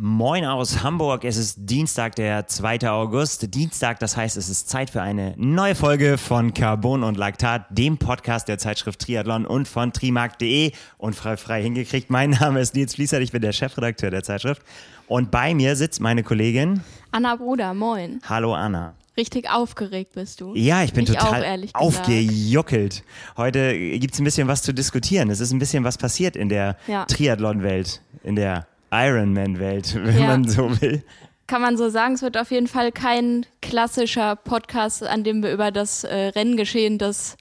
Moin aus Hamburg. Es ist Dienstag, der 2. August. Dienstag, das heißt, es ist Zeit für eine neue Folge von Carbon und Laktat, dem Podcast der Zeitschrift Triathlon und von trimark.de und frei frei hingekriegt. Mein Name ist Nils Fließert, ich bin der Chefredakteur der Zeitschrift. Und bei mir sitzt meine Kollegin Anna Bruder, moin. Hallo Anna. Richtig aufgeregt bist du. Ja, ich bin ich total auch, aufgejuckelt. Heute gibt es ein bisschen was zu diskutieren. Es ist ein bisschen was passiert in der Ja. Triathlon-Welt, in der Ironman-Welt, wenn Ja. man so will. Kann man so sagen, es wird auf jeden Fall kein klassischer Podcast, an dem wir über das äh, Renngeschehen des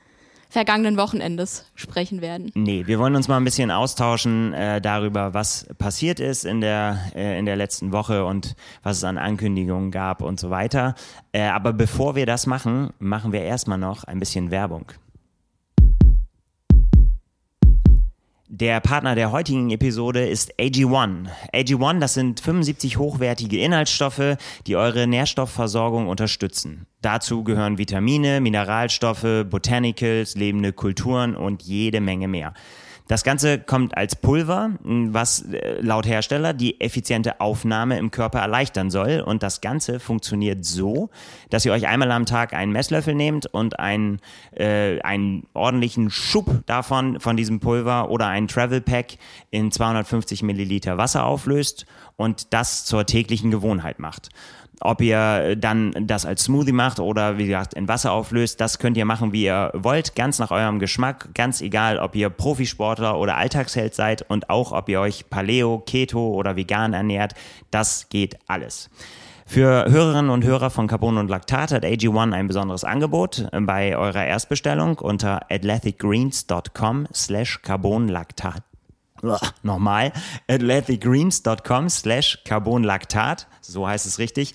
vergangenen Wochenendes sprechen werden. Nee, wir wollen uns mal ein bisschen austauschen äh, darüber, was passiert ist in der, äh, in der letzten Woche und was es an Ankündigungen gab und so weiter. Äh, aber bevor wir das machen, machen wir erstmal noch ein bisschen Werbung. Der Partner der heutigen Episode ist AG1. AG1, das sind 75 hochwertige Inhaltsstoffe, die eure Nährstoffversorgung unterstützen. Dazu gehören Vitamine, Mineralstoffe, Botanicals, lebende Kulturen und jede Menge mehr. Das Ganze kommt als Pulver, was äh, laut Hersteller die effiziente Aufnahme im Körper erleichtern soll. Und das Ganze funktioniert so, dass ihr euch einmal am Tag einen Messlöffel nehmt und einen, äh, einen ordentlichen Schub davon, von diesem Pulver oder einen Travel Pack in 250 Milliliter Wasser auflöst und das zur täglichen Gewohnheit macht. Ob ihr dann das als Smoothie macht oder wie gesagt in Wasser auflöst, das könnt ihr machen, wie ihr wollt, ganz nach eurem Geschmack, ganz egal, ob ihr Profisportler oder Alltagsheld seid und auch ob ihr euch Paleo, Keto oder vegan ernährt, das geht alles. Für Hörerinnen und Hörer von Carbon und Laktat hat AG1 ein besonderes Angebot bei eurer Erstbestellung unter athleticgreens.com slash carbonlaktat. Nochmal, athleticgreens.com slash carbonlaktat, so heißt es richtig.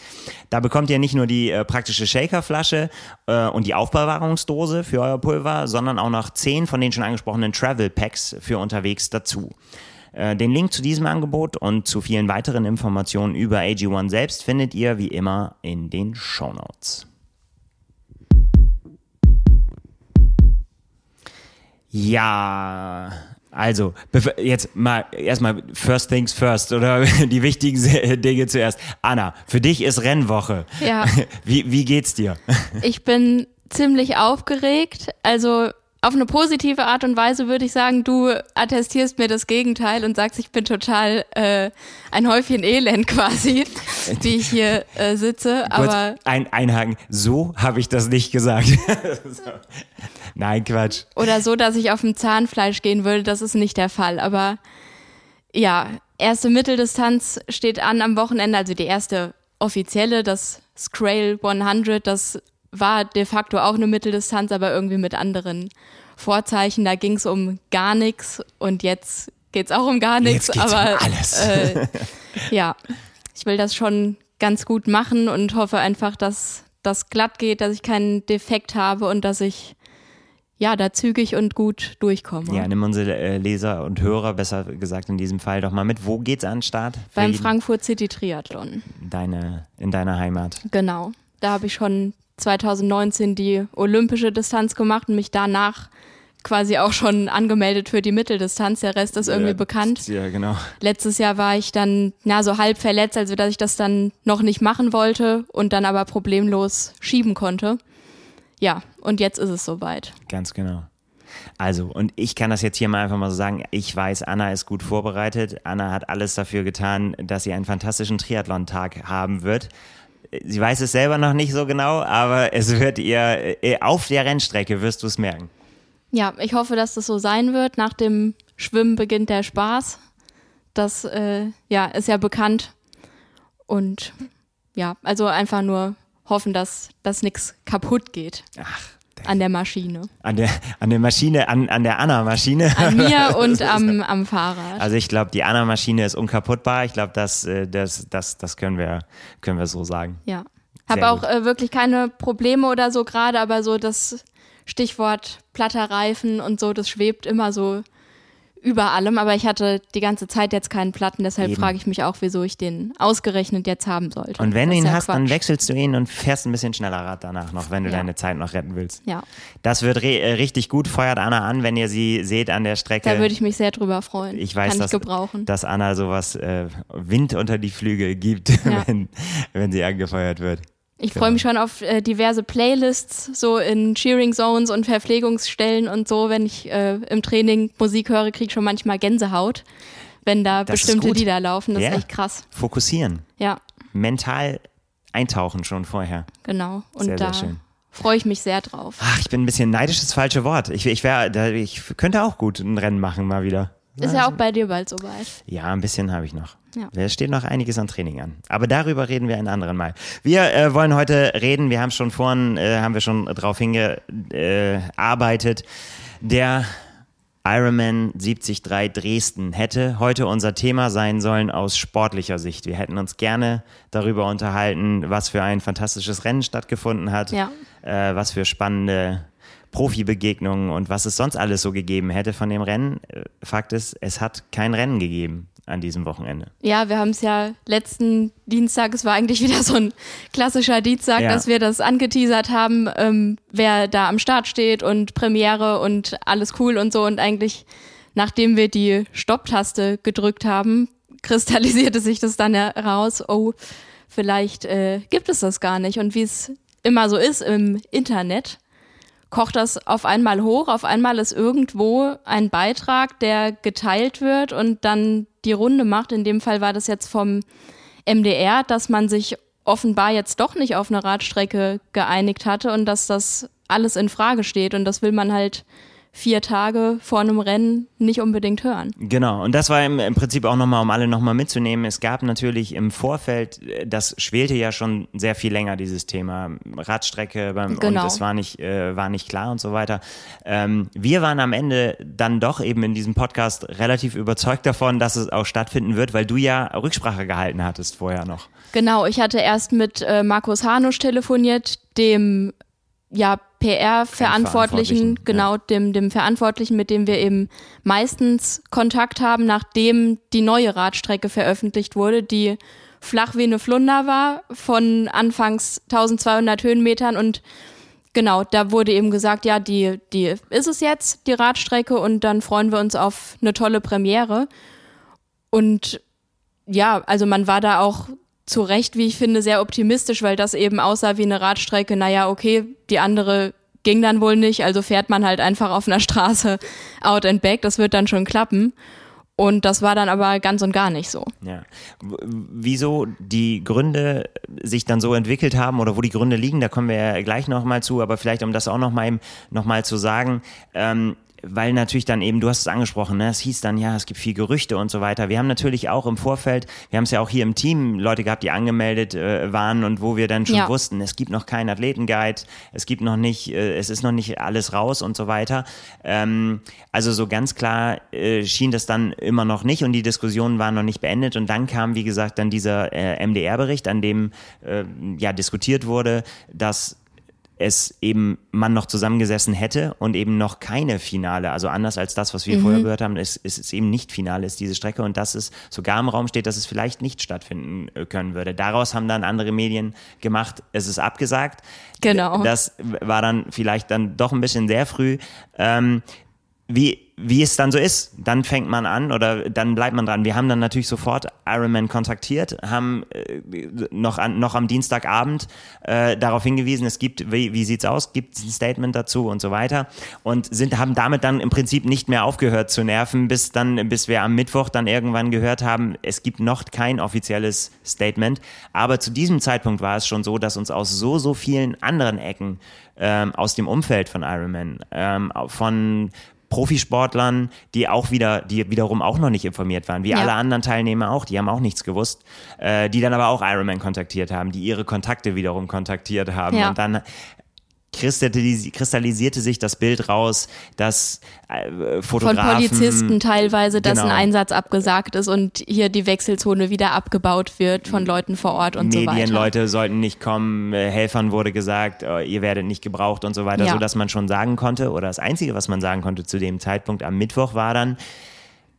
Da bekommt ihr nicht nur die äh, praktische Shakerflasche äh, und die Aufbewahrungsdose für euer Pulver, sondern auch noch zehn von den schon angesprochenen Travel Packs für unterwegs dazu. Äh, Den Link zu diesem Angebot und zu vielen weiteren Informationen über AG1 selbst findet ihr wie immer in den Shownotes. Ja, also jetzt mal erstmal First Things First oder die wichtigen Dinge zuerst. Anna, für dich ist Rennwoche. Ja. Wie, wie geht's dir? Ich bin ziemlich aufgeregt. Also auf eine positive Art und Weise würde ich sagen, du attestierst mir das Gegenteil und sagst, ich bin total äh, ein Häufchen Elend quasi, wie ich hier äh, sitze. Aber ein Einhaken. So habe ich das nicht gesagt. So. Nein, Quatsch. oder so, dass ich auf dem Zahnfleisch gehen würde, das ist nicht der Fall. Aber ja, erste Mitteldistanz steht an am Wochenende, also die erste offizielle, das Scrail 100, das war de facto auch eine Mitteldistanz, aber irgendwie mit anderen Vorzeichen. Da ging es um gar nichts und jetzt geht es auch um gar nichts. Um aber alles. Äh, ja, ich will das schon ganz gut machen und hoffe einfach, dass das glatt geht, dass ich keinen Defekt habe und dass ich ja da zügig und gut durchkomme. Ja, nimm unsere äh, Leser und Hörer, besser gesagt in diesem Fall, doch mal mit. Wo geht's an den Start? Beim Frankfurt City Triathlon. Deine, in deiner Heimat. Genau. Da habe ich schon 2019 die olympische Distanz gemacht und mich danach quasi auch schon angemeldet für die Mitteldistanz. Der Rest ist irgendwie Ja, bekannt. Ja, genau. Letztes Jahr war ich dann na so halb verletzt, also dass ich das dann noch nicht machen wollte und dann aber problemlos schieben konnte. Ja, und jetzt ist es soweit. Ganz genau. Also, und ich kann das jetzt hier mal einfach mal so sagen. Ich weiß, Anna ist gut vorbereitet. Anna hat alles dafür getan, dass sie einen fantastischen Triathlon-Tag haben wird. Sie weiß es selber noch nicht so genau, aber es wird ihr, äh, auf der Rennstrecke wirst du es merken. Ja, ich hoffe, dass das so sein wird. Nach dem Schwimmen beginnt der Spaß. Das äh, ja, ist ja bekannt. Und ja, also einfach nur hoffen, dass, dass nichts kaputt geht Ach, an der Maschine. an der, an der Maschine, an, an der Anna-Maschine. An mir und am, am Fahrrad. Also ich glaube, die Anna-Maschine ist unkaputtbar. Ich glaube, das, äh, das, das, das können wir, können wir so sagen. Ja. Habe auch äh, wirklich keine Probleme oder so gerade, aber so das Stichwort platter Reifen und so, das schwebt immer so über allem, aber ich hatte die ganze Zeit jetzt keinen Platten, deshalb frage ich mich auch, wieso ich den ausgerechnet jetzt haben sollte. Und wenn Das du ihn ja hast, dann Quatsch. wechselst du ihn und fährst ein bisschen schneller Rad danach noch, wenn du Ja. deine Zeit noch retten willst. Ja, Das wird äh, richtig gut. Feuert Anna an, wenn ihr sie seht an der Strecke. da würde ich mich sehr drüber freuen. ich weiß, Kann dass, ich gebrauchen. dass Anna sowas äh, Wind unter die Flügel gibt, Ja. wenn, wenn sie angefeuert wird. Ich freue mich schon auf äh, diverse Playlists, so in Cheering Zones und Verpflegungsstellen und so. Wenn ich äh, im Training Musik höre, kriege ich schon manchmal Gänsehaut, wenn da Das bestimmte. Lieder laufen. Das Ja. ist echt krass. Fokussieren. Ja, Mental eintauchen schon vorher. genau. Und Sehr, sehr da schön. freue ich mich sehr drauf. Ach, ich bin ein bisschen neidisch, das falsche Wort. Ich, ich, wär, ich könnte auch gut ein Rennen machen mal wieder. Ist ja auch bei dir bald soweit. Ja, ein bisschen habe ich noch. Ja. Es steht noch einiges an Training an. Aber darüber reden wir einen anderen Mal. Wir äh, wollen heute reden, wir haben schon vorhin, äh, haben wir schon drauf hingearbeitet, äh, der Ironman 73 Dresden hätte heute unser Thema sein sollen aus sportlicher Sicht. Wir hätten uns gerne darüber unterhalten, was für ein fantastisches Rennen stattgefunden hat, Ja. äh, was für spannende Profibegegnungen und was es sonst alles so gegeben hätte von dem Rennen. Äh, Fakt ist, es hat kein Rennen gegeben an diesem Wochenende. Ja, wir haben es ja letzten Dienstag, es war eigentlich wieder so ein klassischer Dienstag, Ja. dass wir das angeteasert haben, ähm, wer da am Start steht und Premiere und alles cool und so. Und eigentlich, nachdem wir die Stopptaste gedrückt haben, kristallisierte sich das dann heraus, oh, vielleicht äh, gibt es das gar nicht. Und wie es immer so ist im Internet, kocht das auf einmal hoch, auf einmal ist irgendwo ein Beitrag, der geteilt wird und dann die Runde macht. In dem Fall war das jetzt vom MDR, dass man sich offenbar jetzt doch nicht auf eine Radstrecke geeinigt hatte und dass das alles in Frage steht und das will man halt vier Tage vor einem Rennen nicht unbedingt hören. Genau, und das war im, im Prinzip auch nochmal, um alle nochmal mitzunehmen. Es gab natürlich im Vorfeld, äh, das schwelte ja schon sehr viel länger, dieses Thema Radstrecke beim, Genau. und es war nicht, äh, war nicht klar und so weiter. Ähm, wir waren am Ende dann doch eben in diesem Podcast relativ überzeugt davon, dass es auch stattfinden wird, weil du ja Rücksprache gehalten hattest vorher noch. Genau, ich hatte erst mit äh, Markus Hanusch telefoniert, dem ja PR-Verantwortlichen, Verantwortlichen, genau, dem, dem Verantwortlichen, mit dem wir eben meistens Kontakt haben, nachdem die neue Radstrecke veröffentlicht wurde, die flach wie eine Flunder war, von anfangs 1200 Höhenmetern und genau, da wurde eben gesagt, ja, die, die ist es jetzt, die Radstrecke und dann freuen wir uns auf eine tolle Premiere. Und ja, also man war da auch zu Recht, wie ich finde, sehr optimistisch, weil das eben aussah wie eine Radstrecke. Naja, okay, die andere ging dann wohl nicht, also fährt man halt einfach auf einer Straße out and back, das wird dann schon klappen. Und das war dann aber ganz und gar nicht so. Ja. Wieso die Gründe sich dann so entwickelt haben oder wo die Gründe liegen, da kommen wir ja gleich nochmal zu, aber vielleicht um das auch nochmal noch mal zu sagen, ähm, weil natürlich dann eben, du hast es angesprochen, ne, es hieß dann, ja, es gibt viel Gerüchte und so weiter. Wir haben natürlich auch im Vorfeld, wir haben es ja auch hier im Team Leute gehabt, die angemeldet äh, waren und wo wir dann schon Ja. wussten, es gibt noch keinen Athletenguide, es gibt noch nicht, äh, es ist noch nicht alles raus und so weiter. Ähm, also so ganz klar äh, schien das dann immer noch nicht und die Diskussionen waren noch nicht beendet und dann kam, wie gesagt, dann dieser äh, MDR-Bericht, an dem äh, ja diskutiert wurde, dass es eben man noch zusammengesessen hätte und eben noch keine Finale, also anders als das, was wir vorher gehört haben, ist, ist es eben nicht Finale, ist diese Strecke und dass es sogar im Raum steht, dass es vielleicht nicht stattfinden äh, können würde. Daraus haben dann andere Medien gemacht, es ist abgesagt. Genau. Das war dann vielleicht dann doch ein bisschen sehr früh. Ähm, wie, wie es dann so ist, dann fängt man an oder dann bleibt man dran. Wir haben dann natürlich sofort Ironman kontaktiert, haben äh, noch, an, noch am Dienstagabend äh, darauf hingewiesen, es gibt, wie, wie sieht's aus, gibt es ein Statement dazu und so weiter und sind, haben damit dann im Prinzip nicht mehr aufgehört zu nerven, bis dann, bis wir am Mittwoch dann irgendwann gehört haben, es gibt noch kein offizielles Statement. Aber zu diesem Zeitpunkt war es schon so, dass uns aus so, so vielen anderen Ecken ähm, aus dem Umfeld von Ironman, ähm, von Profisportlern, die auch wieder, die wiederum auch noch nicht informiert waren, wie Ja. alle anderen Teilnehmer auch, die haben auch nichts gewusst, äh, die dann aber auch Ironman kontaktiert haben, die ihre Kontakte wiederum kontaktiert haben Ja. und dann kristallisierte sich das Bild raus, dass äh, Von Fotografen Polizisten teilweise, dass Genau. ein Einsatz abgesagt ist und hier die Wechselzone wieder abgebaut wird von Leuten vor Ort und so weiter. Medienleute sollten nicht kommen, äh, Helfern wurde gesagt, äh, ihr werdet nicht gebraucht und so weiter, Ja. so dass man schon sagen konnte, oder das Einzige, was man sagen konnte zu dem Zeitpunkt am Mittwoch war dann,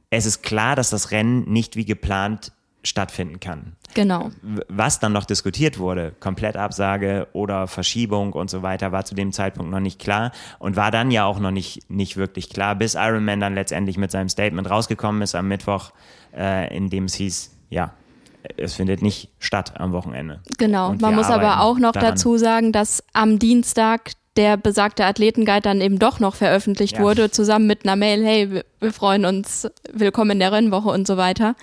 es ist klar, dass das Rennen nicht wie geplant stattfinden kann. Genau. Was dann noch diskutiert wurde, Komplettabsage oder Verschiebung und so weiter, war zu dem Zeitpunkt noch nicht klar und war dann ja auch noch nicht, nicht wirklich klar, bis Iron Man dann letztendlich mit seinem Statement rausgekommen ist am Mittwoch, äh, in dem es hieß, ja, es findet nicht statt am Wochenende. Genau. Und Man muss aber auch noch daran. dazu sagen, dass am Dienstag der besagte Athletenguide dann eben doch noch veröffentlicht ja. wurde, zusammen mit einer Mail, hey, wir freuen uns, willkommen in der Rennwoche und so weiter.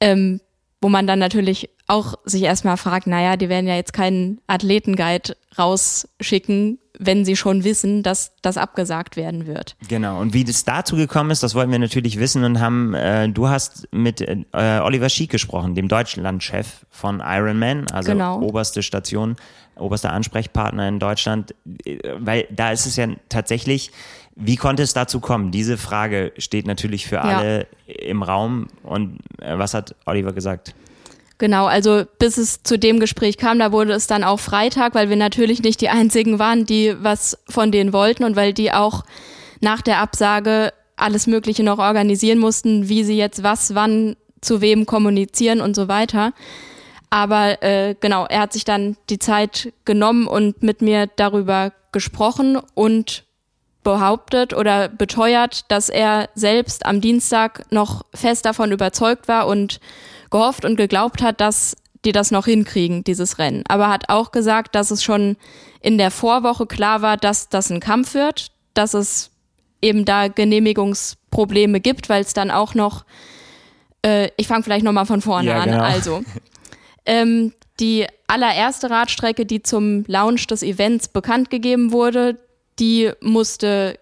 Ähm, wo man dann natürlich auch sich erstmal fragt, naja, die werden ja jetzt keinen Athletenguide rausschicken, wenn sie schon wissen, dass das abgesagt werden wird. Genau. Und wie das dazu gekommen ist, das wollten wir natürlich wissen und haben, äh, du hast mit äh, Oliver Schiek gesprochen, dem Deutschlandchef von Ironman, also genau. oberste Station, oberster Ansprechpartner in Deutschland, äh, weil da ist es ja tatsächlich, wie konnte es dazu kommen? Diese Frage steht natürlich für alle ja. im Raum. Und äh, was hat Oliver gesagt? Genau, also bis es zu dem Gespräch kam, da wurde es dann auch Freitag, weil wir natürlich nicht die einzigen waren, die was von denen wollten und weil die auch nach der Absage alles Mögliche noch organisieren mussten, wie sie jetzt was, wann, zu wem kommunizieren und so weiter. Aber äh, genau, er hat sich dann die Zeit genommen und mit mir darüber gesprochen und behauptet oder beteuert, dass er selbst am Dienstag noch fest davon überzeugt war und gehofft und geglaubt hat, dass die das noch hinkriegen, dieses Rennen. Aber hat auch gesagt, dass es schon in der Vorwoche klar war, dass das ein Kampf wird, dass es eben da Genehmigungsprobleme gibt, weil es dann auch noch, äh, ich fange vielleicht nochmal von vorne ja, an, genau. also. Ähm, die allererste Radstrecke, die zum Launch des Events bekannt gegeben wurde, die musste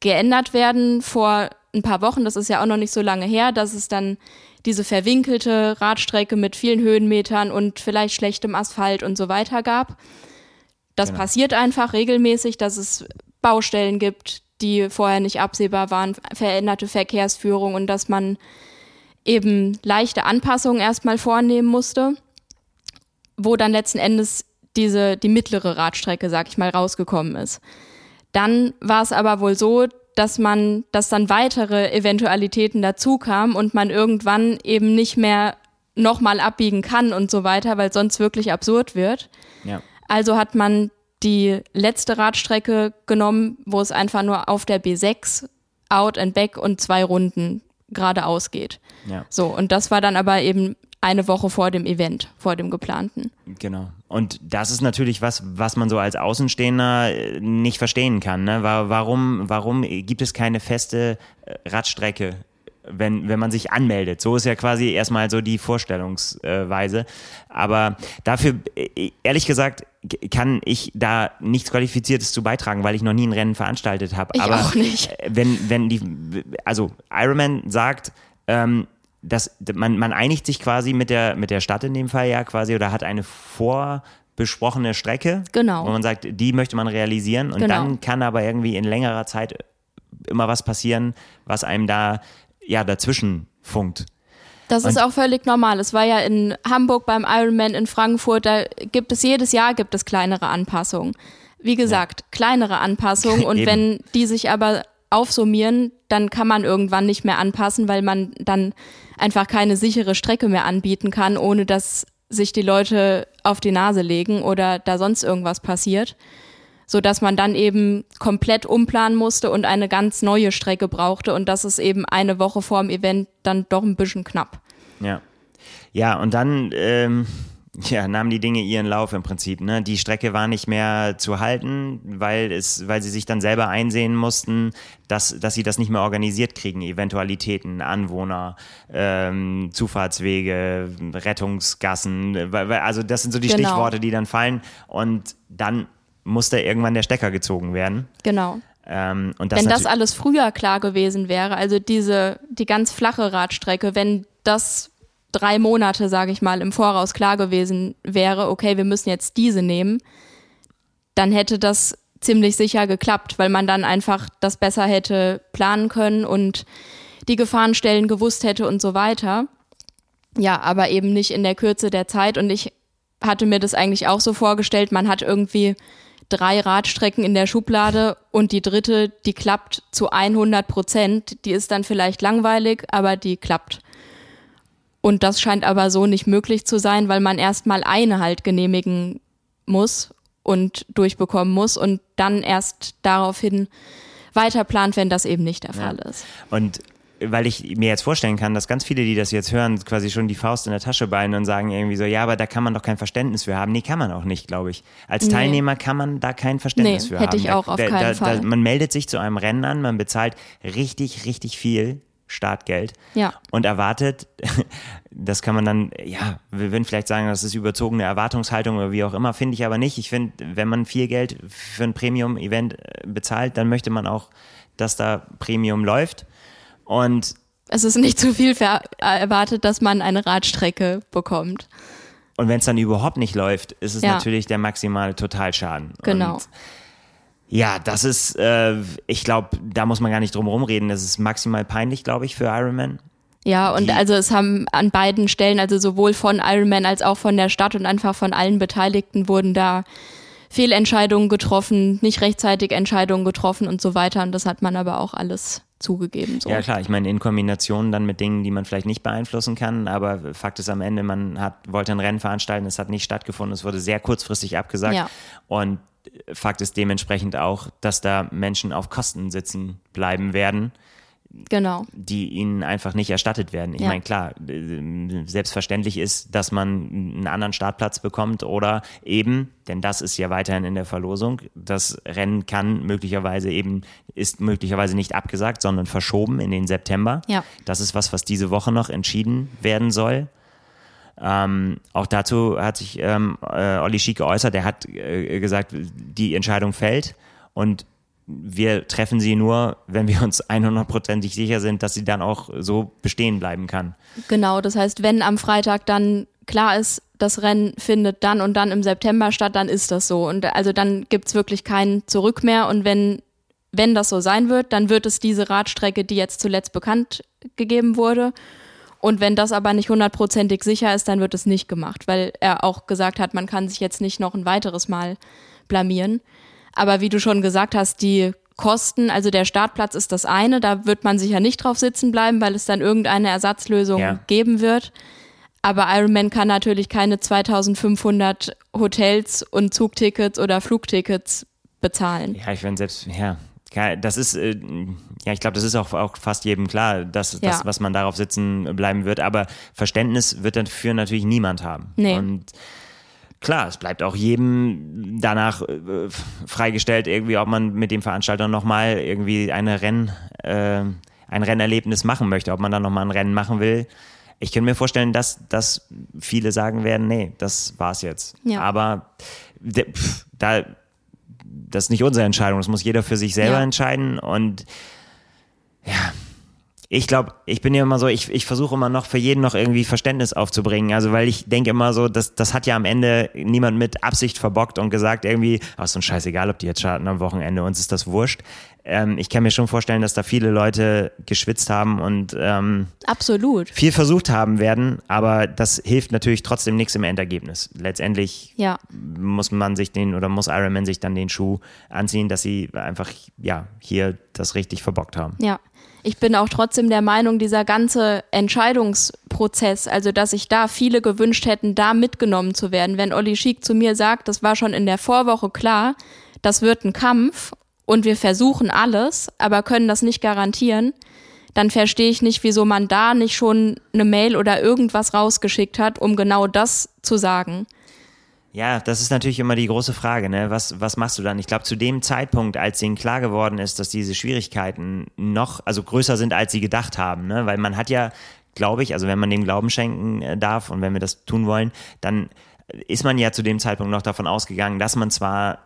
geändert werden vor ein paar Wochen. Das ist ja auch noch nicht so lange her, dass es dann diese verwinkelte Radstrecke mit vielen Höhenmetern und vielleicht schlechtem Asphalt und so weiter gab. Das genau. passiert einfach regelmäßig, dass es Baustellen gibt, die vorher nicht absehbar waren, veränderte Verkehrsführung und dass man eben leichte Anpassungen erstmal vornehmen musste, wo dann letzten Endes diese, die mittlere Radstrecke, sag ich mal, rausgekommen ist. Dann war es aber wohl so, dass man, dass dann weitere Eventualitäten dazu kamen und man irgendwann eben nicht mehr nochmal abbiegen kann und so weiter, weil sonst wirklich absurd wird. Ja. Also hat man die letzte Radstrecke genommen, wo es einfach nur auf der B6 out and back und zwei Runden geradeaus geht. Ja. So, und das war dann aber eben eine Woche vor dem Event, vor dem geplanten. Genau. Und das ist natürlich was, was man so als Außenstehender äh, nicht verstehen kann. Ne? Warum, warum gibt es keine feste äh, Radstrecke wenn, wenn man sich anmeldet. So ist ja quasi erstmal so die Vorstellungsweise. Aber dafür, äh, ehrlich gesagt, kann ich da nichts Qualifiziertes zu beitragen, weil ich noch nie ein Rennen veranstaltet habe. Ich Aber auch nicht. Wenn, wenn die, also Ironman sagt, ähm, das, man, man einigt sich quasi mit der, mit der Stadt in dem Fall ja quasi oder hat eine vorbesprochene Strecke, genau. wo man sagt, die möchte man realisieren und genau. dann kann aber irgendwie in längerer Zeit immer was passieren, was einem da ja dazwischen funkt. Das und ist auch völlig normal. Es war ja in Hamburg beim Ironman in Frankfurt, da gibt es jedes Jahr gibt es kleinere Anpassungen. Wie gesagt, ja. kleinere Anpassungen und wenn die sich aber aufsummieren, dann kann man irgendwann nicht mehr anpassen, weil man dann einfach keine sichere Strecke mehr anbieten kann, ohne dass sich die Leute auf die Nase legen oder da sonst irgendwas passiert, so dass man dann eben komplett umplanen musste und eine ganz neue Strecke brauchte und das ist eben eine Woche vor dem Event dann doch ein bisschen knapp. Ja. Ja, und dann ähm, ja, nahmen die Dinge ihren Lauf im Prinzip. Ne? Die Strecke war nicht mehr zu halten, weil, es, weil sie sich dann selber einsehen mussten, dass, dass sie das nicht mehr organisiert kriegen. Eventualitäten, Anwohner, ähm, Zufahrtswege, Rettungsgassen. Also das sind so die genau. Stichworte, die dann fallen. Und dann musste irgendwann der Stecker gezogen werden. Genau. Ähm, das wenn das alles früher klar gewesen wäre, also diese, die ganz flache Radstrecke, wenn das drei Monate, sage ich mal, im Voraus klar gewesen wäre, okay, wir müssen jetzt diese nehmen, dann hätte das ziemlich sicher geklappt, weil man dann einfach das besser hätte planen können und die Gefahrenstellen gewusst hätte und so weiter. Ja, aber eben nicht in der Kürze der Zeit und ich hatte mir das eigentlich auch so vorgestellt, man hat irgendwie drei Radstrecken in der Schublade und die dritte, die klappt zu 100 Prozent. Die ist dann vielleicht langweilig, aber die klappt. Und das scheint aber so nicht möglich zu sein, weil man erstmal eine halt genehmigen muss und durchbekommen muss und dann erst daraufhin weiter plant, wenn das eben nicht der Fall ja. ist. Und weil ich mir jetzt vorstellen kann, dass ganz viele, die das jetzt hören, quasi schon die Faust in der Tasche ballen und sagen irgendwie so, ja, aber da kann man doch kein Verständnis für haben. Nee, kann man auch nicht, glaube ich. Als nee. Teilnehmer kann man da kein Verständnis nee, für hätte haben. Hätte ich auch da, auf keinen da, Fall. Da, man meldet sich zu einem Rennen an, man bezahlt richtig, richtig viel Startgeld ja. und erwartet, das kann man dann, ja, wir würden vielleicht sagen, das ist überzogene Erwartungshaltung oder wie auch immer, finde ich aber nicht. Ich finde, wenn man viel Geld für ein Premium-Event äh, bezahlt, dann möchte man auch, dass da Premium läuft. Und es ist nicht zu viel erwartet, dass man eine Radstrecke bekommt. Und wenn es dann überhaupt nicht läuft, ist es ja. natürlich der maximale Totalschaden. Genau. Und ja, das ist, äh, ich glaube, da muss man gar nicht drum rumreden. Das ist maximal peinlich, glaube ich, für Ironman. Ja, und Die, also es haben an beiden Stellen, also sowohl von Ironman als auch von der Stadt und einfach von allen Beteiligten wurden da Fehlentscheidungen getroffen, nicht rechtzeitig Entscheidungen getroffen und so weiter. Und das hat man aber auch alles zugegeben. So. Ja klar, ich meine in Kombination dann mit Dingen, die man vielleicht nicht beeinflussen kann, aber Fakt ist am Ende, man hat, wollte ein Rennen veranstalten, es hat nicht stattgefunden, es wurde sehr kurzfristig abgesagt ja. und Fakt ist dementsprechend auch, dass da Menschen auf Kosten sitzen bleiben werden. Genau. Die ihnen einfach nicht erstattet werden. Ich ja. meine, klar, selbstverständlich ist, dass man einen anderen Startplatz bekommt oder eben, denn das ist ja weiterhin in der Verlosung, das Rennen kann möglicherweise eben, ist möglicherweise nicht abgesagt, sondern verschoben in den September. Ja. Das ist was, was diese Woche noch entschieden werden soll. Ähm, auch dazu hat sich ähm, äh, Olli Schick geäußert. Er hat äh, gesagt, die Entscheidung fällt und wir treffen sie nur, wenn wir uns 100%ig sicher sind, dass sie dann auch so bestehen bleiben kann. Genau, das heißt, wenn am Freitag dann klar ist, das Rennen findet dann und dann im September statt, dann ist das so. Und also dann gibt es wirklich kein Zurück mehr. Und wenn, wenn das so sein wird, dann wird es diese Radstrecke, die jetzt zuletzt bekannt gegeben wurde. Und wenn das aber nicht hundertprozentig sicher ist, dann wird es nicht gemacht, weil er auch gesagt hat, man kann sich jetzt nicht noch ein weiteres Mal blamieren. Aber wie du schon gesagt hast, die Kosten, also der Startplatz ist das eine, da wird man sicher nicht drauf sitzen bleiben, weil es dann irgendeine Ersatzlösung ja. geben wird. Aber Ironman kann natürlich keine 2500 Hotels und Zugtickets oder Flugtickets bezahlen. Ja, ich finde selbst, ja, das ist, äh, ja, ich glaube, das ist auch, auch fast jedem klar, dass ja. das, was man darauf sitzen bleiben wird. Aber Verständnis wird dafür natürlich niemand haben. Nee. Und klar, es bleibt auch jedem danach äh, freigestellt, irgendwie, ob man mit dem Veranstalter nochmal irgendwie eine Renn, äh, ein Rennerlebnis machen möchte, ob man dann nochmal ein Rennen machen will. Ich könnte mir vorstellen, dass, dass viele sagen werden, nee, das war's jetzt. Ja. Aber pff, da das ist nicht unsere Entscheidung, das muss jeder für sich selber ja. entscheiden und ja, ich glaube, ich bin ja immer so, ich, ich versuche immer noch für jeden noch irgendwie Verständnis aufzubringen. Also, weil ich denke immer so, das, das hat ja am Ende niemand mit Absicht verbockt und gesagt, irgendwie, ach, so ein Scheißegal, ob die jetzt starten am Wochenende, uns ist das wurscht. Ähm, ich kann mir schon vorstellen, dass da viele Leute geschwitzt haben und ähm, Absolut. viel versucht haben werden, aber das hilft natürlich trotzdem nichts im Endergebnis. Letztendlich ja. muss man sich den oder muss Ironman sich dann den Schuh anziehen, dass sie einfach ja hier das richtig verbockt haben. Ja ich bin auch trotzdem der Meinung, dieser ganze Entscheidungsprozess, also dass sich da viele gewünscht hätten, da mitgenommen zu werden. Wenn Olli Schick zu mir sagt, das war schon in der Vorwoche klar, das wird ein Kampf und wir versuchen alles, aber können das nicht garantieren, dann verstehe ich nicht, wieso man da nicht schon eine Mail oder irgendwas rausgeschickt hat, um genau das zu sagen. Ja, das ist natürlich immer die große Frage, ne? Was, was machst du dann? Ich glaube, zu dem Zeitpunkt, als ihnen klar geworden ist, dass diese Schwierigkeiten noch, also größer sind, als sie gedacht haben, ne? Weil man hat ja, glaube ich, also wenn man dem Glauben schenken äh, darf und wenn wir das tun wollen, dann ist man ja zu dem Zeitpunkt noch davon ausgegangen, dass man zwar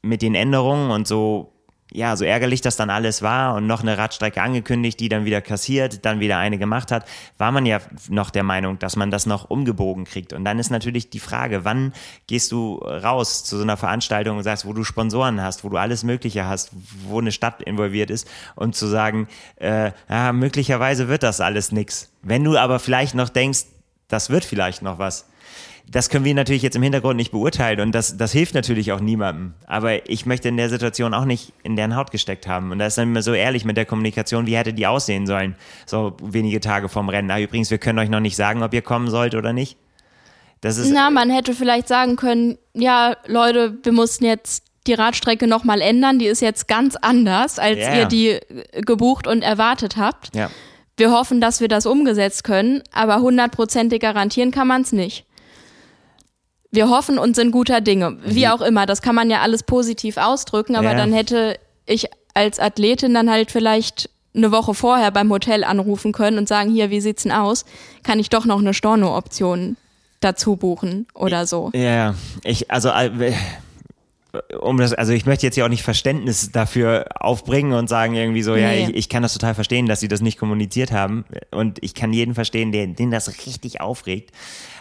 mit den Änderungen und so ja, so ärgerlich das dann alles war und noch eine Radstrecke angekündigt, die dann wieder kassiert, dann wieder eine gemacht hat, war man ja noch der Meinung, dass man das noch umgebogen kriegt. Und dann ist natürlich die Frage, wann gehst du raus zu so einer Veranstaltung und sagst, wo du Sponsoren hast, wo du alles Mögliche hast, wo eine Stadt involviert ist und zu sagen, äh, ja, möglicherweise wird das alles nix. Wenn du aber vielleicht noch denkst, das wird vielleicht noch was das können wir natürlich jetzt im Hintergrund nicht beurteilen und das, das hilft natürlich auch niemandem. Aber ich möchte in der Situation auch nicht in deren Haut gesteckt haben. Und da ist dann immer so ehrlich mit der Kommunikation, wie hätte die aussehen sollen, so wenige Tage vom Rennen. Ah, übrigens, wir können euch noch nicht sagen, ob ihr kommen sollt oder nicht. Das ist, Na, man hätte vielleicht sagen können, ja, Leute, wir mussten jetzt die Radstrecke nochmal ändern. Die ist jetzt ganz anders, als yeah. ihr die gebucht und erwartet habt. Ja. Wir hoffen, dass wir das umgesetzt können, aber hundertprozentig garantieren kann man es nicht. Wir hoffen und sind guter Dinge. Wie auch immer, das kann man ja alles positiv ausdrücken, aber ja. dann hätte ich als Athletin dann halt vielleicht eine Woche vorher beim Hotel anrufen können und sagen, hier, wie sieht's denn aus? Kann ich doch noch eine Storno-Option dazu buchen oder so? Ja, ich, also äh, um das, also ich möchte jetzt ja auch nicht Verständnis dafür aufbringen und sagen irgendwie so, nee. ja, ich, ich kann das total verstehen, dass sie das nicht kommuniziert haben und ich kann jeden verstehen, den, den das richtig aufregt.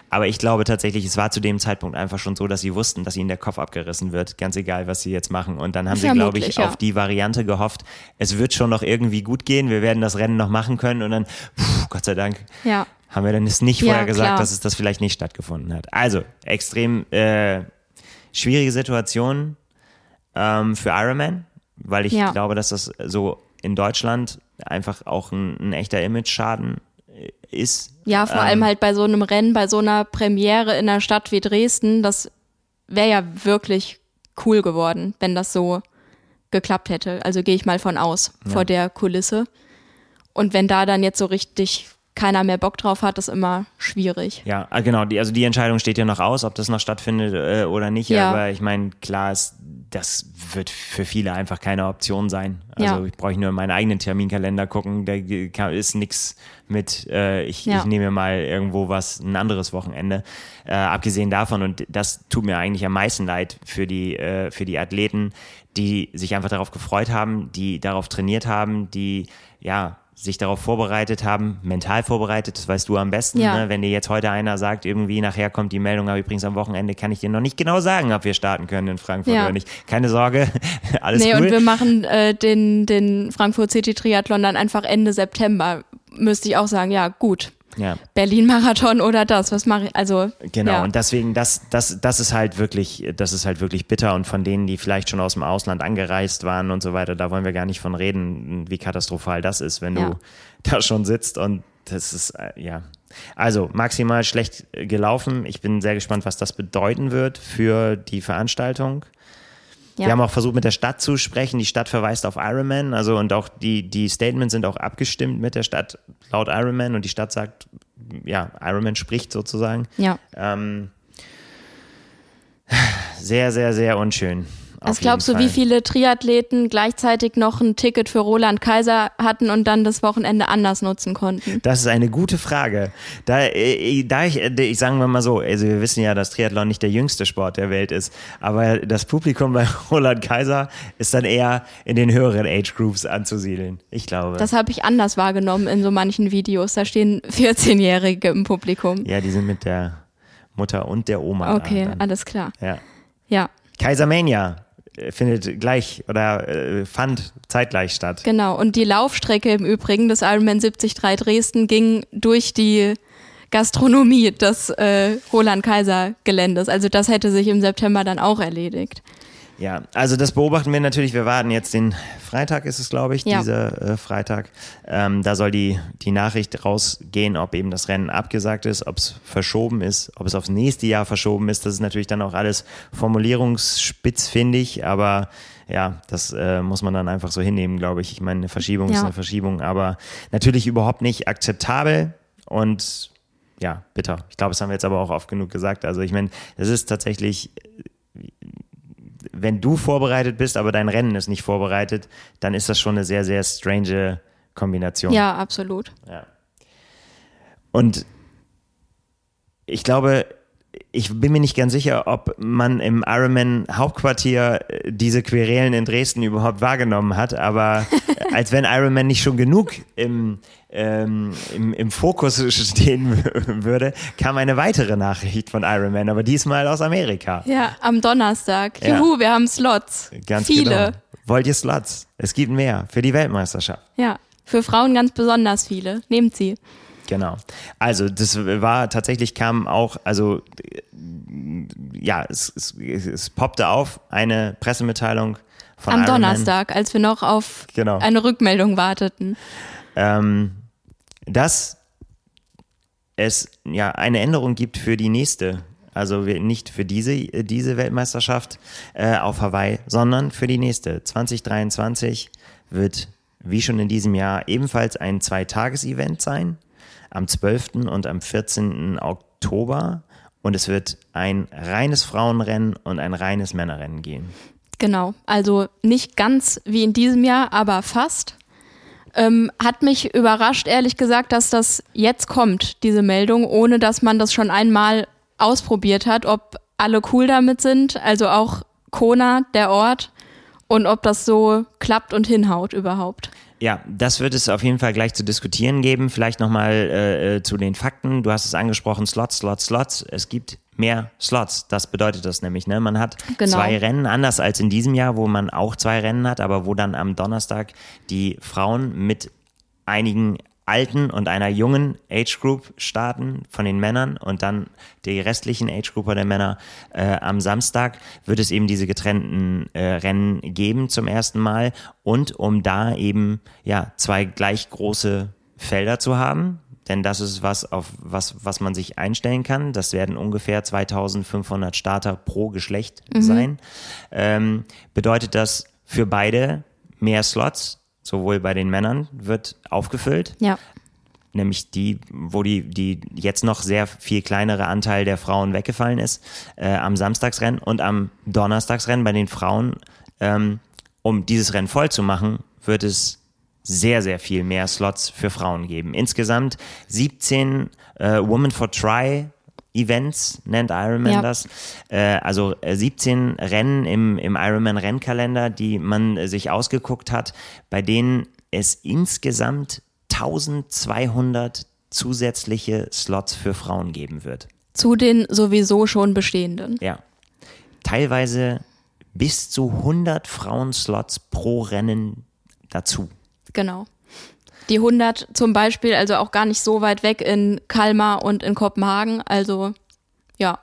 Aber ich glaube tatsächlich, es war zu dem Zeitpunkt einfach schon so, dass sie wussten, dass ihnen der Kopf abgerissen wird, ganz egal, was sie jetzt machen. Und dann haben sie, glaube ich, ja. auf die Variante gehofft, es wird schon noch irgendwie gut gehen, wir werden das Rennen noch machen können und dann, pff, Gott sei Dank, ja. haben wir dann nicht vorher ja, gesagt, dass es das vielleicht nicht stattgefunden hat. Also, extrem äh, schwierige Situation ähm, für Ironman, weil ich glaube, dass das so in Deutschland einfach auch ein, ein echter Image-Schaden ist. Ja, vor ähm, allem halt bei so einem Rennen, bei so einer Premiere in einer Stadt wie Dresden, das wäre ja wirklich cool geworden, wenn das so geklappt hätte. Also gehe ich mal von aus, ja. vor der Kulisse. Und wenn da dann jetzt so richtig keiner mehr Bock drauf hat, ist immer schwierig. Ja, ah, genau. Die, also die Entscheidung steht ja noch aus, ob das noch stattfindet äh, oder nicht. Ja. Aber ich meine, klar ist, das wird für viele einfach keine Option sein. Also ja. ich brauche nur meinen eigenen Terminkalender gucken. Da ist nichts mit, äh, ich, ja. ich nehme mal irgendwo was, ein anderes Wochenende. Äh, abgesehen davon, und das tut mir eigentlich am meisten leid für die, äh, für die Athleten, die sich einfach darauf gefreut haben, die darauf trainiert haben, die ja sich darauf vorbereitet haben, mental vorbereitet, das weißt du am besten. Ja. Ne? Wenn dir jetzt heute einer sagt, irgendwie nachher kommt die Meldung, aber übrigens am Wochenende kann ich dir noch nicht genau sagen, ob wir starten können in Frankfurt ja. oder nicht. Keine Sorge, alles nee, cool. Nee, und wir machen äh, den, den Frankfurt City Triathlon dann einfach Ende September. Müsste ich auch sagen, ja, gut. Ja. Berlin-Marathon oder das, was mache ich? Also genau ja. und deswegen das das das ist halt wirklich das ist halt wirklich bitter und von denen, die vielleicht schon aus dem Ausland angereist waren und so weiter, da wollen wir gar nicht von reden, wie katastrophal das ist, wenn ja. du da schon sitzt und das ist äh, ja also maximal schlecht gelaufen. Ich bin sehr gespannt, was das bedeuten wird für die Veranstaltung. Ja. Wir haben auch versucht, mit der Stadt zu sprechen. Die Stadt verweist auf Ironman, also und auch die, die Statements sind auch abgestimmt mit der Stadt laut Ironman und die Stadt sagt, ja, Ironman spricht sozusagen. Ja. Ähm, sehr, sehr, sehr unschön. Was glaubst du, wie viele Triathleten gleichzeitig noch ein Ticket für Roland Kaiser hatten und dann das Wochenende anders nutzen konnten? Das ist eine gute Frage. Da, äh, da ich, äh, ich sagen wir mal so, also wir wissen ja, dass Triathlon nicht der jüngste Sport der Welt ist, aber das Publikum bei Roland Kaiser ist dann eher in den höheren Age Groups anzusiedeln. Ich glaube. Das habe ich anders wahrgenommen in so manchen Videos. Da stehen 14-Jährige im Publikum. Ja, die sind mit der Mutter und der Oma. Okay, alles klar. Ja. Ja. Kaisermania findet gleich oder äh, fand zeitgleich statt. Genau, und die Laufstrecke im Übrigen des Ironman 73 Dresden ging durch die Gastronomie des äh, Roland-Kaiser-Geländes. Also das hätte sich im September dann auch erledigt. Ja, also das beobachten wir natürlich. Wir warten jetzt den Freitag, ist es, glaube ich, ja. dieser äh, Freitag. Ähm, da soll die, die Nachricht rausgehen, ob eben das Rennen abgesagt ist, ob es verschoben ist, ob es aufs nächste Jahr verschoben ist. Das ist natürlich dann auch alles formulierungsspitzfindig, aber ja, das äh, muss man dann einfach so hinnehmen, glaube ich. Ich meine, eine Verschiebung ja. ist eine Verschiebung, aber natürlich überhaupt nicht akzeptabel und ja, bitter. Ich glaube, das haben wir jetzt aber auch oft genug gesagt. Also ich meine, das ist tatsächlich wenn du vorbereitet bist, aber dein Rennen ist nicht vorbereitet, dann ist das schon eine sehr, sehr strange Kombination. Ja, absolut. Ja. Und ich glaube, ich bin mir nicht ganz sicher, ob man im Ironman Hauptquartier äh, diese Querelen in Dresden überhaupt wahrgenommen hat, aber als wenn Ironman nicht schon genug im, ähm, im, im Fokus stehen würde, kam eine weitere Nachricht von Ironman, aber diesmal aus Amerika. Ja, am Donnerstag. Ja. Juhu, wir haben Slots. Ganz Viele. Genau. Wollt ihr Slots? Es gibt mehr für die Weltmeisterschaft. Ja, für Frauen ganz besonders viele. Nehmt sie. Genau. Also das war tatsächlich kam auch, also ja, es, es, es poppte auf eine Pressemitteilung von Am Iron Man. Donnerstag, als wir noch auf Genau. eine Rückmeldung warteten. ähm, dass es ja eine Änderung gibt für die nächste, also nicht für diese, diese Weltmeisterschaft äh, auf Hawaii, sondern für die nächste. 2023 wird, wie schon in diesem Jahr, ebenfalls ein Zweitages-Event sein, am 12. und am 14. Oktober. Und es wird ein reines Frauenrennen und ein reines Männerrennen gehen. Genau, also nicht ganz wie in diesem Jahr, aber fast. Ähm, hat mich überrascht, ehrlich gesagt, dass das jetzt kommt, diese Meldung, ohne dass man das schon einmal ausprobiert hat, ob alle cool damit sind, also auch Kona, der Ort, und ob das so klappt und hinhaut überhaupt. Ja, das wird es auf jeden Fall gleich zu diskutieren geben. Vielleicht nochmal äh, äh, zu den Fakten. Du hast es angesprochen, Slots, Slots, Slots. Es gibt mehr Slots. Das bedeutet das nämlich. Ne? Man hat Genau. zwei Rennen, anders als in diesem Jahr, wo man auch zwei Rennen hat, aber wo dann am Donnerstag die Frauen mit einigen alten und einer jungen Age Group starten von den Männern und dann die restlichen Age Grouper der Männer äh, am Samstag wird es eben diese getrennten äh, Rennen geben zum ersten Mal und um da eben ja zwei gleich große Felder zu haben, denn das ist was auf was was man sich einstellen kann. Das werden ungefähr 2.500 Starter pro Geschlecht sein. Ähm, bedeutet das für beide mehr Slots, sowohl bei den Männern wird aufgefüllt, Ja, nämlich die, wo die, die jetzt noch sehr viel kleinere Anteil der Frauen weggefallen ist, äh, am Samstagsrennen und am Donnerstagsrennen bei den Frauen, ähm, um dieses Rennen voll zu machen, wird es sehr, sehr viel mehr Slots für Frauen geben. Insgesamt 17 äh, Women for Try Events, nennt Ironman Ja. das. Äh, also äh, 17 Rennen im, im Ironman-Rennkalender, die man äh, sich ausgeguckt hat, bei denen es insgesamt 1200 zusätzliche Slots für Frauen geben wird. zu den sowieso schon bestehenden. Ja. Teilweise bis zu 100 Frauenslots pro Rennen dazu. Genau. Die 100 zum Beispiel, also auch gar nicht so weit weg in Kalmar und in Kopenhagen, also ja,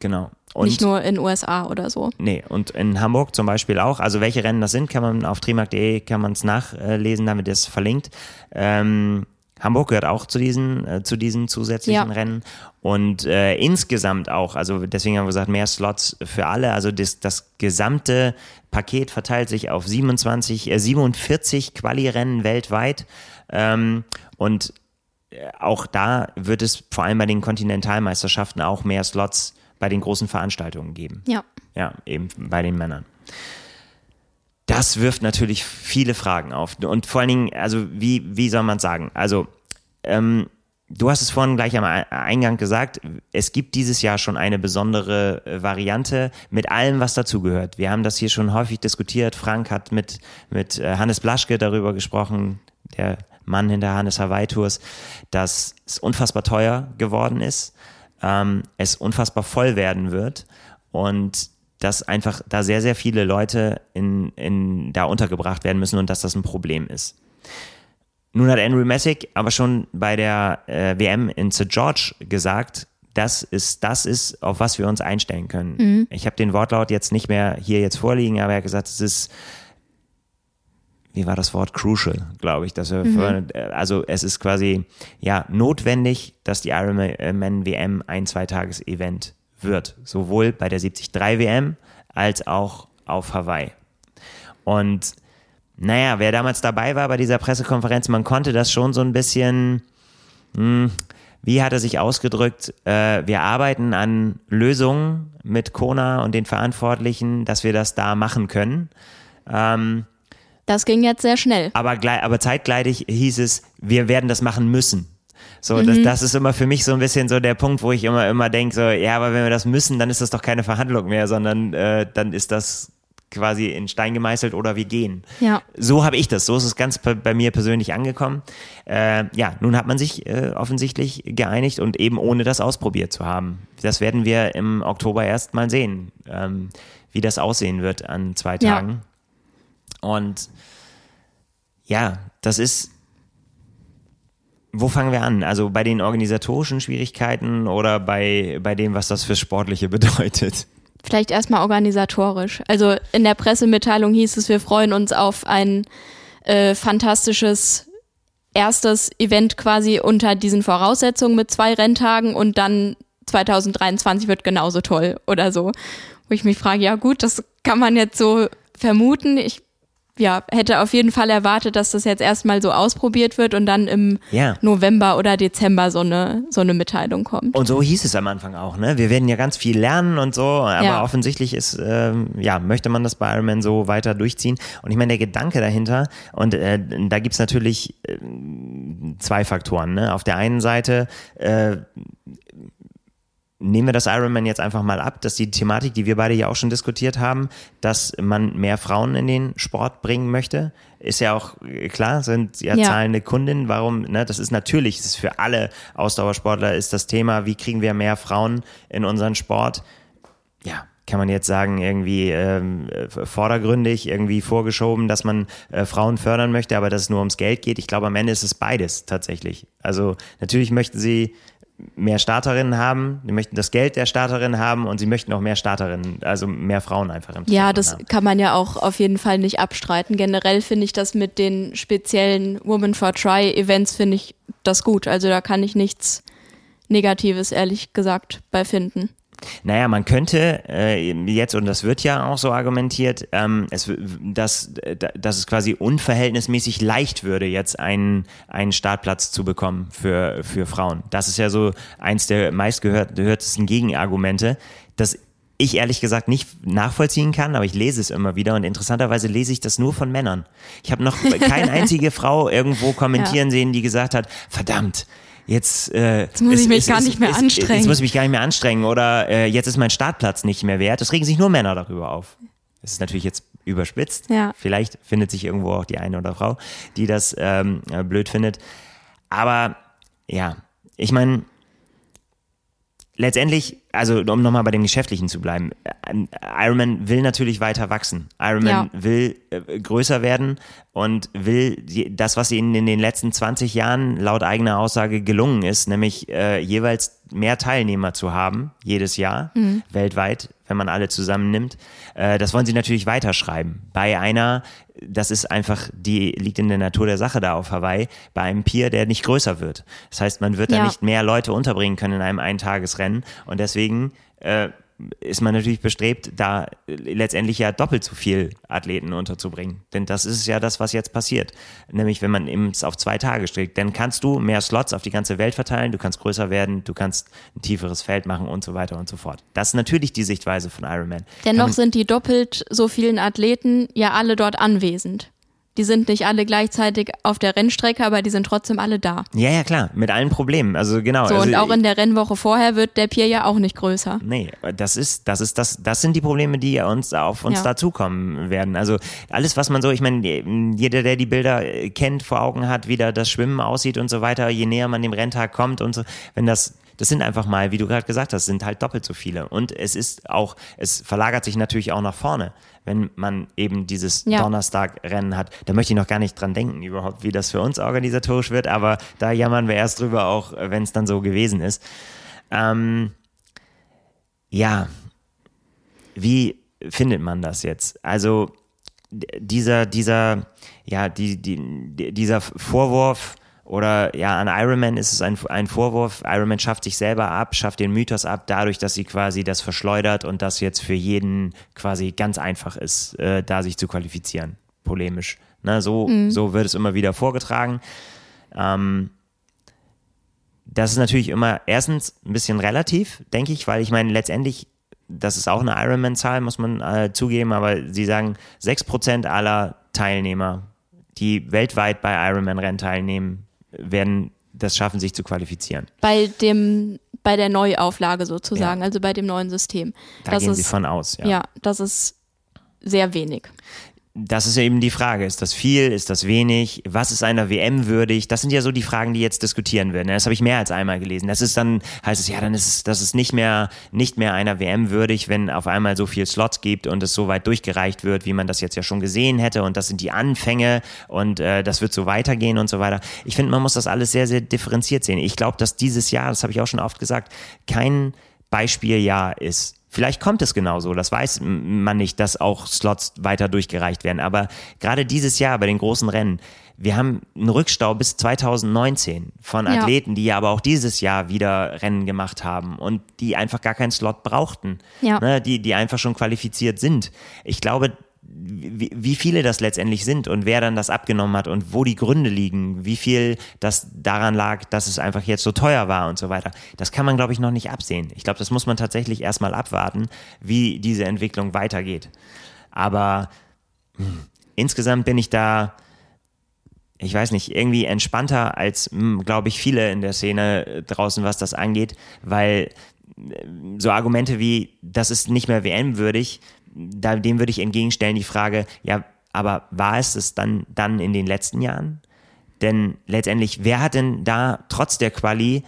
Genau. Und nicht nur in USA oder so. Nee, und in Hamburg zum Beispiel auch. Also welche Rennen das sind, kann man auf trimark.de kann man es nachlesen, damit ist verlinkt. Ähm, Hamburg gehört auch zu diesen, äh, zu diesen zusätzlichen Ja. Rennen. Und äh, insgesamt auch, also deswegen haben wir gesagt, mehr Slots für alle. Also das, das gesamte Paket verteilt sich auf 27, äh, 47 Quali-Rennen weltweit. Ähm, und äh, auch da wird es vor allem bei den Kontinentalmeisterschaften auch mehr Slots bei den großen Veranstaltungen geben. Ja. Ja, eben bei den Männern. Das wirft natürlich viele Fragen auf. Und vor allen Dingen, also wie, wie soll man es sagen? Also, ähm, du hast es vorhin gleich am Eingang gesagt, es gibt dieses Jahr schon eine besondere äh, Variante mit allem, was dazugehört. Wir haben das hier schon häufig diskutiert. Frank hat mit, mit äh, Hannes Blaschke darüber gesprochen, der Mann hinter Hannes Hawaii Tours, dass es unfassbar teuer geworden ist, ähm, es unfassbar voll werden wird und dass einfach da sehr, sehr viele Leute in, in, da untergebracht werden müssen und dass das ein Problem ist. Nun hat Andrew Messick aber schon bei der äh, WM in St. George gesagt, das ist, das ist, auf was wir uns einstellen können. Ich habe den Wortlaut jetzt nicht mehr hier jetzt vorliegen, aber er hat gesagt, es ist, wie war das Wort? Crucial, glaube ich. Dass wir vorhin, äh, also es ist quasi ja notwendig, dass die Ironman WM ein Zweitages-Event wird. Sowohl bei der 73 WM als auch auf Hawaii. Und naja, wer damals dabei war bei dieser Pressekonferenz, man konnte das schon so ein bisschen, hm, wie hat er sich ausgedrückt, äh, wir arbeiten an Lösungen mit Kona und den Verantwortlichen, dass wir das da machen können. Ähm, Das ging jetzt sehr schnell. aber, gleich, aber zeitgleich hieß es, wir werden das machen müssen. So, das, das ist immer für mich so ein bisschen so der Punkt, wo ich immer, immer denke, so, ja, aber wenn wir das müssen, dann ist das doch keine Verhandlung mehr, sondern äh, dann ist das quasi in Stein gemeißelt oder wir gehen. Ja. So habe ich das, so ist es ganz bei, mir persönlich angekommen. Äh, ja, nun hat man sich äh, offensichtlich geeinigt und eben ohne das ausprobiert zu haben. Das werden wir im Oktober erst mal sehen, ähm, wie das aussehen wird an zwei Ja. Und ja, das ist wo fangen wir an? Also bei den organisatorischen Schwierigkeiten oder bei, bei dem, was das für Sportliche bedeutet? Vielleicht erstmal organisatorisch. Also in der Pressemitteilung hieß es, wir freuen uns auf ein äh, fantastisches erstes Event quasi unter diesen Voraussetzungen mit zwei Renntagen und dann 2023 wird genauso toll oder so. Wo ich mich frage, ja gut, das kann man jetzt so vermuten. Ich ja, hätte auf jeden Fall erwartet, dass das jetzt erstmal so ausprobiert wird und dann im ja. November oder Dezember so eine, so eine Mitteilung kommt. Und so hieß es am Anfang auch, ne? Wir werden ja ganz viel lernen und so, aber ja. offensichtlich ist, ähm, ja, möchte man das bei Ironman so weiter durchziehen. Und ich meine, der Gedanke dahinter, und äh, da gibt's natürlich äh, zwei Faktoren, ne? Auf der einen Seite, äh, nehmen wir das Ironman jetzt einfach mal ab, dass die Thematik, die wir beide ja auch schon diskutiert haben, dass man mehr Frauen in den Sport bringen möchte, ist ja auch klar, sind ja, ja. zahlende Kundinnen. Warum? Ne, das ist natürlich, das ist für alle Ausdauersportler ist das Thema, wie kriegen wir mehr Frauen in unseren Sport? Ja, kann man jetzt sagen, irgendwie ähm, vordergründig, irgendwie vorgeschoben, dass man äh, Frauen fördern möchte, aber dass es nur ums Geld geht. Ich glaube, am Ende ist es beides tatsächlich. Also natürlich möchten sie mehr Starterinnen haben, die möchten das Geld der Starterinnen haben und sie möchten auch mehr Starterinnen, also mehr Frauen einfach im Team Ja, das haben. kann man ja auch auf jeden Fall nicht abstreiten. Generell finde ich das mit den speziellen Woman for Try Events finde ich das gut. Also da kann ich nichts Negatives ehrlich gesagt bei finden. Naja, man könnte äh, jetzt, und das wird ja auch so argumentiert, ähm, es, dass, dass es quasi unverhältnismäßig leicht würde, jetzt einen, einen Startplatz zu bekommen für, für Frauen. Das ist ja so eins der meistgehörtesten Gegenargumente, dass ich ehrlich gesagt nicht nachvollziehen kann, aber ich lese es immer wieder und interessanterweise lese ich das nur von Männern. Ich habe noch keine einzige Frau irgendwo kommentieren ja. sehen, die gesagt hat, verdammt, jetzt, äh, jetzt muss ich mich es, gar nicht mehr es, anstrengen. Jetzt muss ich mich gar nicht mehr anstrengen oder äh, jetzt ist mein Startplatz nicht mehr wert. Das regen sich nur Männer darüber auf. Das ist natürlich jetzt überspitzt. Ja. Vielleicht findet sich irgendwo auch die eine oder Frau, die das ähm, blöd findet. Aber ja, ich meine, letztendlich, also um nochmal bei dem Geschäftlichen zu bleiben, äh, Ironman will natürlich weiter wachsen. Ironman ja. will äh, größer werden und will die, das, was ihnen in den letzten 20 Jahren laut eigener Aussage gelungen ist, nämlich äh, jeweils mehr Teilnehmer zu haben, jedes Jahr, mhm. weltweit, wenn man alle zusammennimmt. Äh, das wollen sie natürlich weiterschreiben. Bei einer, das ist einfach, die liegt in der Natur der Sache da auf Hawaii, bei einem Pier, der nicht größer wird. Das heißt, man wird ja. da nicht mehr Leute unterbringen können in einem Eintagesrennen und deswegen äh, ist man natürlich bestrebt, da letztendlich ja doppelt so viel Athleten unterzubringen. Denn das ist ja das, was jetzt passiert. Nämlich, wenn man es auf zwei Tage streckt, dann kannst du mehr Slots auf die ganze Welt verteilen, du kannst größer werden, du kannst ein tieferes Feld machen und so weiter und so fort. Das ist natürlich die Sichtweise von Ironman. Dennoch sind die doppelt so vielen Athleten ja alle dort anwesend. Die sind nicht alle gleichzeitig auf der Rennstrecke, aber die sind trotzdem alle da. Ja, ja, klar, mit allen Problemen. Also genau. So, also, und auch in der Rennwoche vorher wird der Pier ja auch nicht größer. Nee, das ist, das ist, das, das sind die Probleme, die uns auf uns ja. dazukommen werden. Also alles, was man so, ich meine, jeder, der die Bilder kennt, vor Augen hat, wie da das Schwimmen aussieht und so weiter, je näher man dem Renntag kommt und so, wenn das das sind einfach mal, wie du gerade gesagt hast, sind halt doppelt so viele. Und es ist auch, es verlagert sich natürlich auch nach vorne, wenn man eben dieses ja. Donnerstag-Rennen hat. Da möchte ich noch gar nicht dran denken überhaupt, wie das für uns organisatorisch wird, aber da jammern wir erst drüber, auch wenn es dann so gewesen ist. Ähm, ja, wie findet man das jetzt? Also dieser, dieser, ja, die, die, dieser Vorwurf, oder ja, an Iron Man ist es ein, ein Vorwurf. Iron Man schafft sich selber ab, schafft den Mythos ab, dadurch, dass sie quasi das verschleudert und das jetzt für jeden quasi ganz einfach ist, äh, da sich zu qualifizieren. Polemisch. Ne, so, mhm. so wird es immer wieder vorgetragen. Ähm, das ist natürlich immer erstens ein bisschen relativ, denke ich, weil ich meine, letztendlich, das ist auch eine Ironman-Zahl, muss man äh, zugeben, aber sie sagen, 6% aller Teilnehmer, die weltweit bei Ironman-Rennen teilnehmen, werden das schaffen, sich zu qualifizieren. Bei dem, bei der Neuauflage sozusagen, ja. also bei dem neuen System. Da das gehen ist, Sie von aus, ja. Ja, das ist sehr wenig. Das ist ja eben die Frage. Ist das viel? Ist das wenig? Was ist einer WM würdig? Das sind ja so die Fragen, die jetzt diskutieren werden. Das habe ich mehr als einmal gelesen. Das ist dann, heißt es, ja, dann ist es, das ist nicht mehr, nicht mehr einer WM würdig, wenn auf einmal so viel Slots gibt und es so weit durchgereicht wird, wie man das jetzt ja schon gesehen hätte. Und das sind die Anfänge und äh, das wird so weitergehen und so weiter. Ich finde, man muss das alles sehr, sehr differenziert sehen. Ich glaube, dass dieses Jahr, das habe ich auch schon oft gesagt, kein Beispieljahr ist Vielleicht kommt es genauso, das weiß man nicht, dass auch Slots weiter durchgereicht werden. Aber gerade dieses Jahr bei den großen Rennen, wir haben einen Rückstau bis 2019 von Athleten, ja. die ja aber auch dieses Jahr wieder Rennen gemacht haben und die einfach gar keinen Slot brauchten, ja. ne, die, die einfach schon qualifiziert sind. Ich glaube, wie, wie viele das letztendlich sind und wer dann das abgenommen hat und wo die Gründe liegen, wie viel das daran lag, dass es einfach jetzt so teuer war und so weiter. Das kann man, glaube ich, noch nicht absehen. Ich glaube, das muss man tatsächlich erstmal abwarten, wie diese Entwicklung weitergeht. Aber mh, hm, insgesamt bin ich da, ich weiß nicht, irgendwie entspannter als, hm, glaube ich, viele in der Szene draußen, was das angeht, weil äh, so Argumente wie, das ist nicht mehr WM-würdig, da, dem würde ich entgegenstellen die Frage, ja, aber war es es dann, dann in den letzten Jahren? Denn letztendlich, wer hat denn da trotz der Quali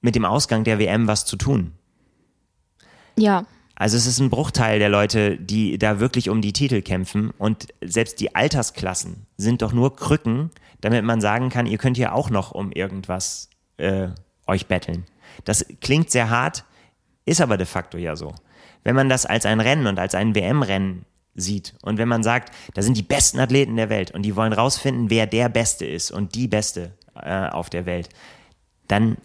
mit dem Ausgang der WM was zu tun? Ja. Also es ist ein Bruchteil der Leute, die da wirklich um die Titel kämpfen und selbst die Altersklassen sind doch nur Krücken, damit man sagen kann, ihr könnt hier auch noch um irgendwas äh, euch betteln. Das klingt sehr hart, ist aber de facto ja so wenn man das als ein Rennen und als ein WM-Rennen sieht und wenn man sagt, da sind die besten Athleten der Welt und die wollen rausfinden, wer der Beste ist und die Beste äh, auf der Welt, dann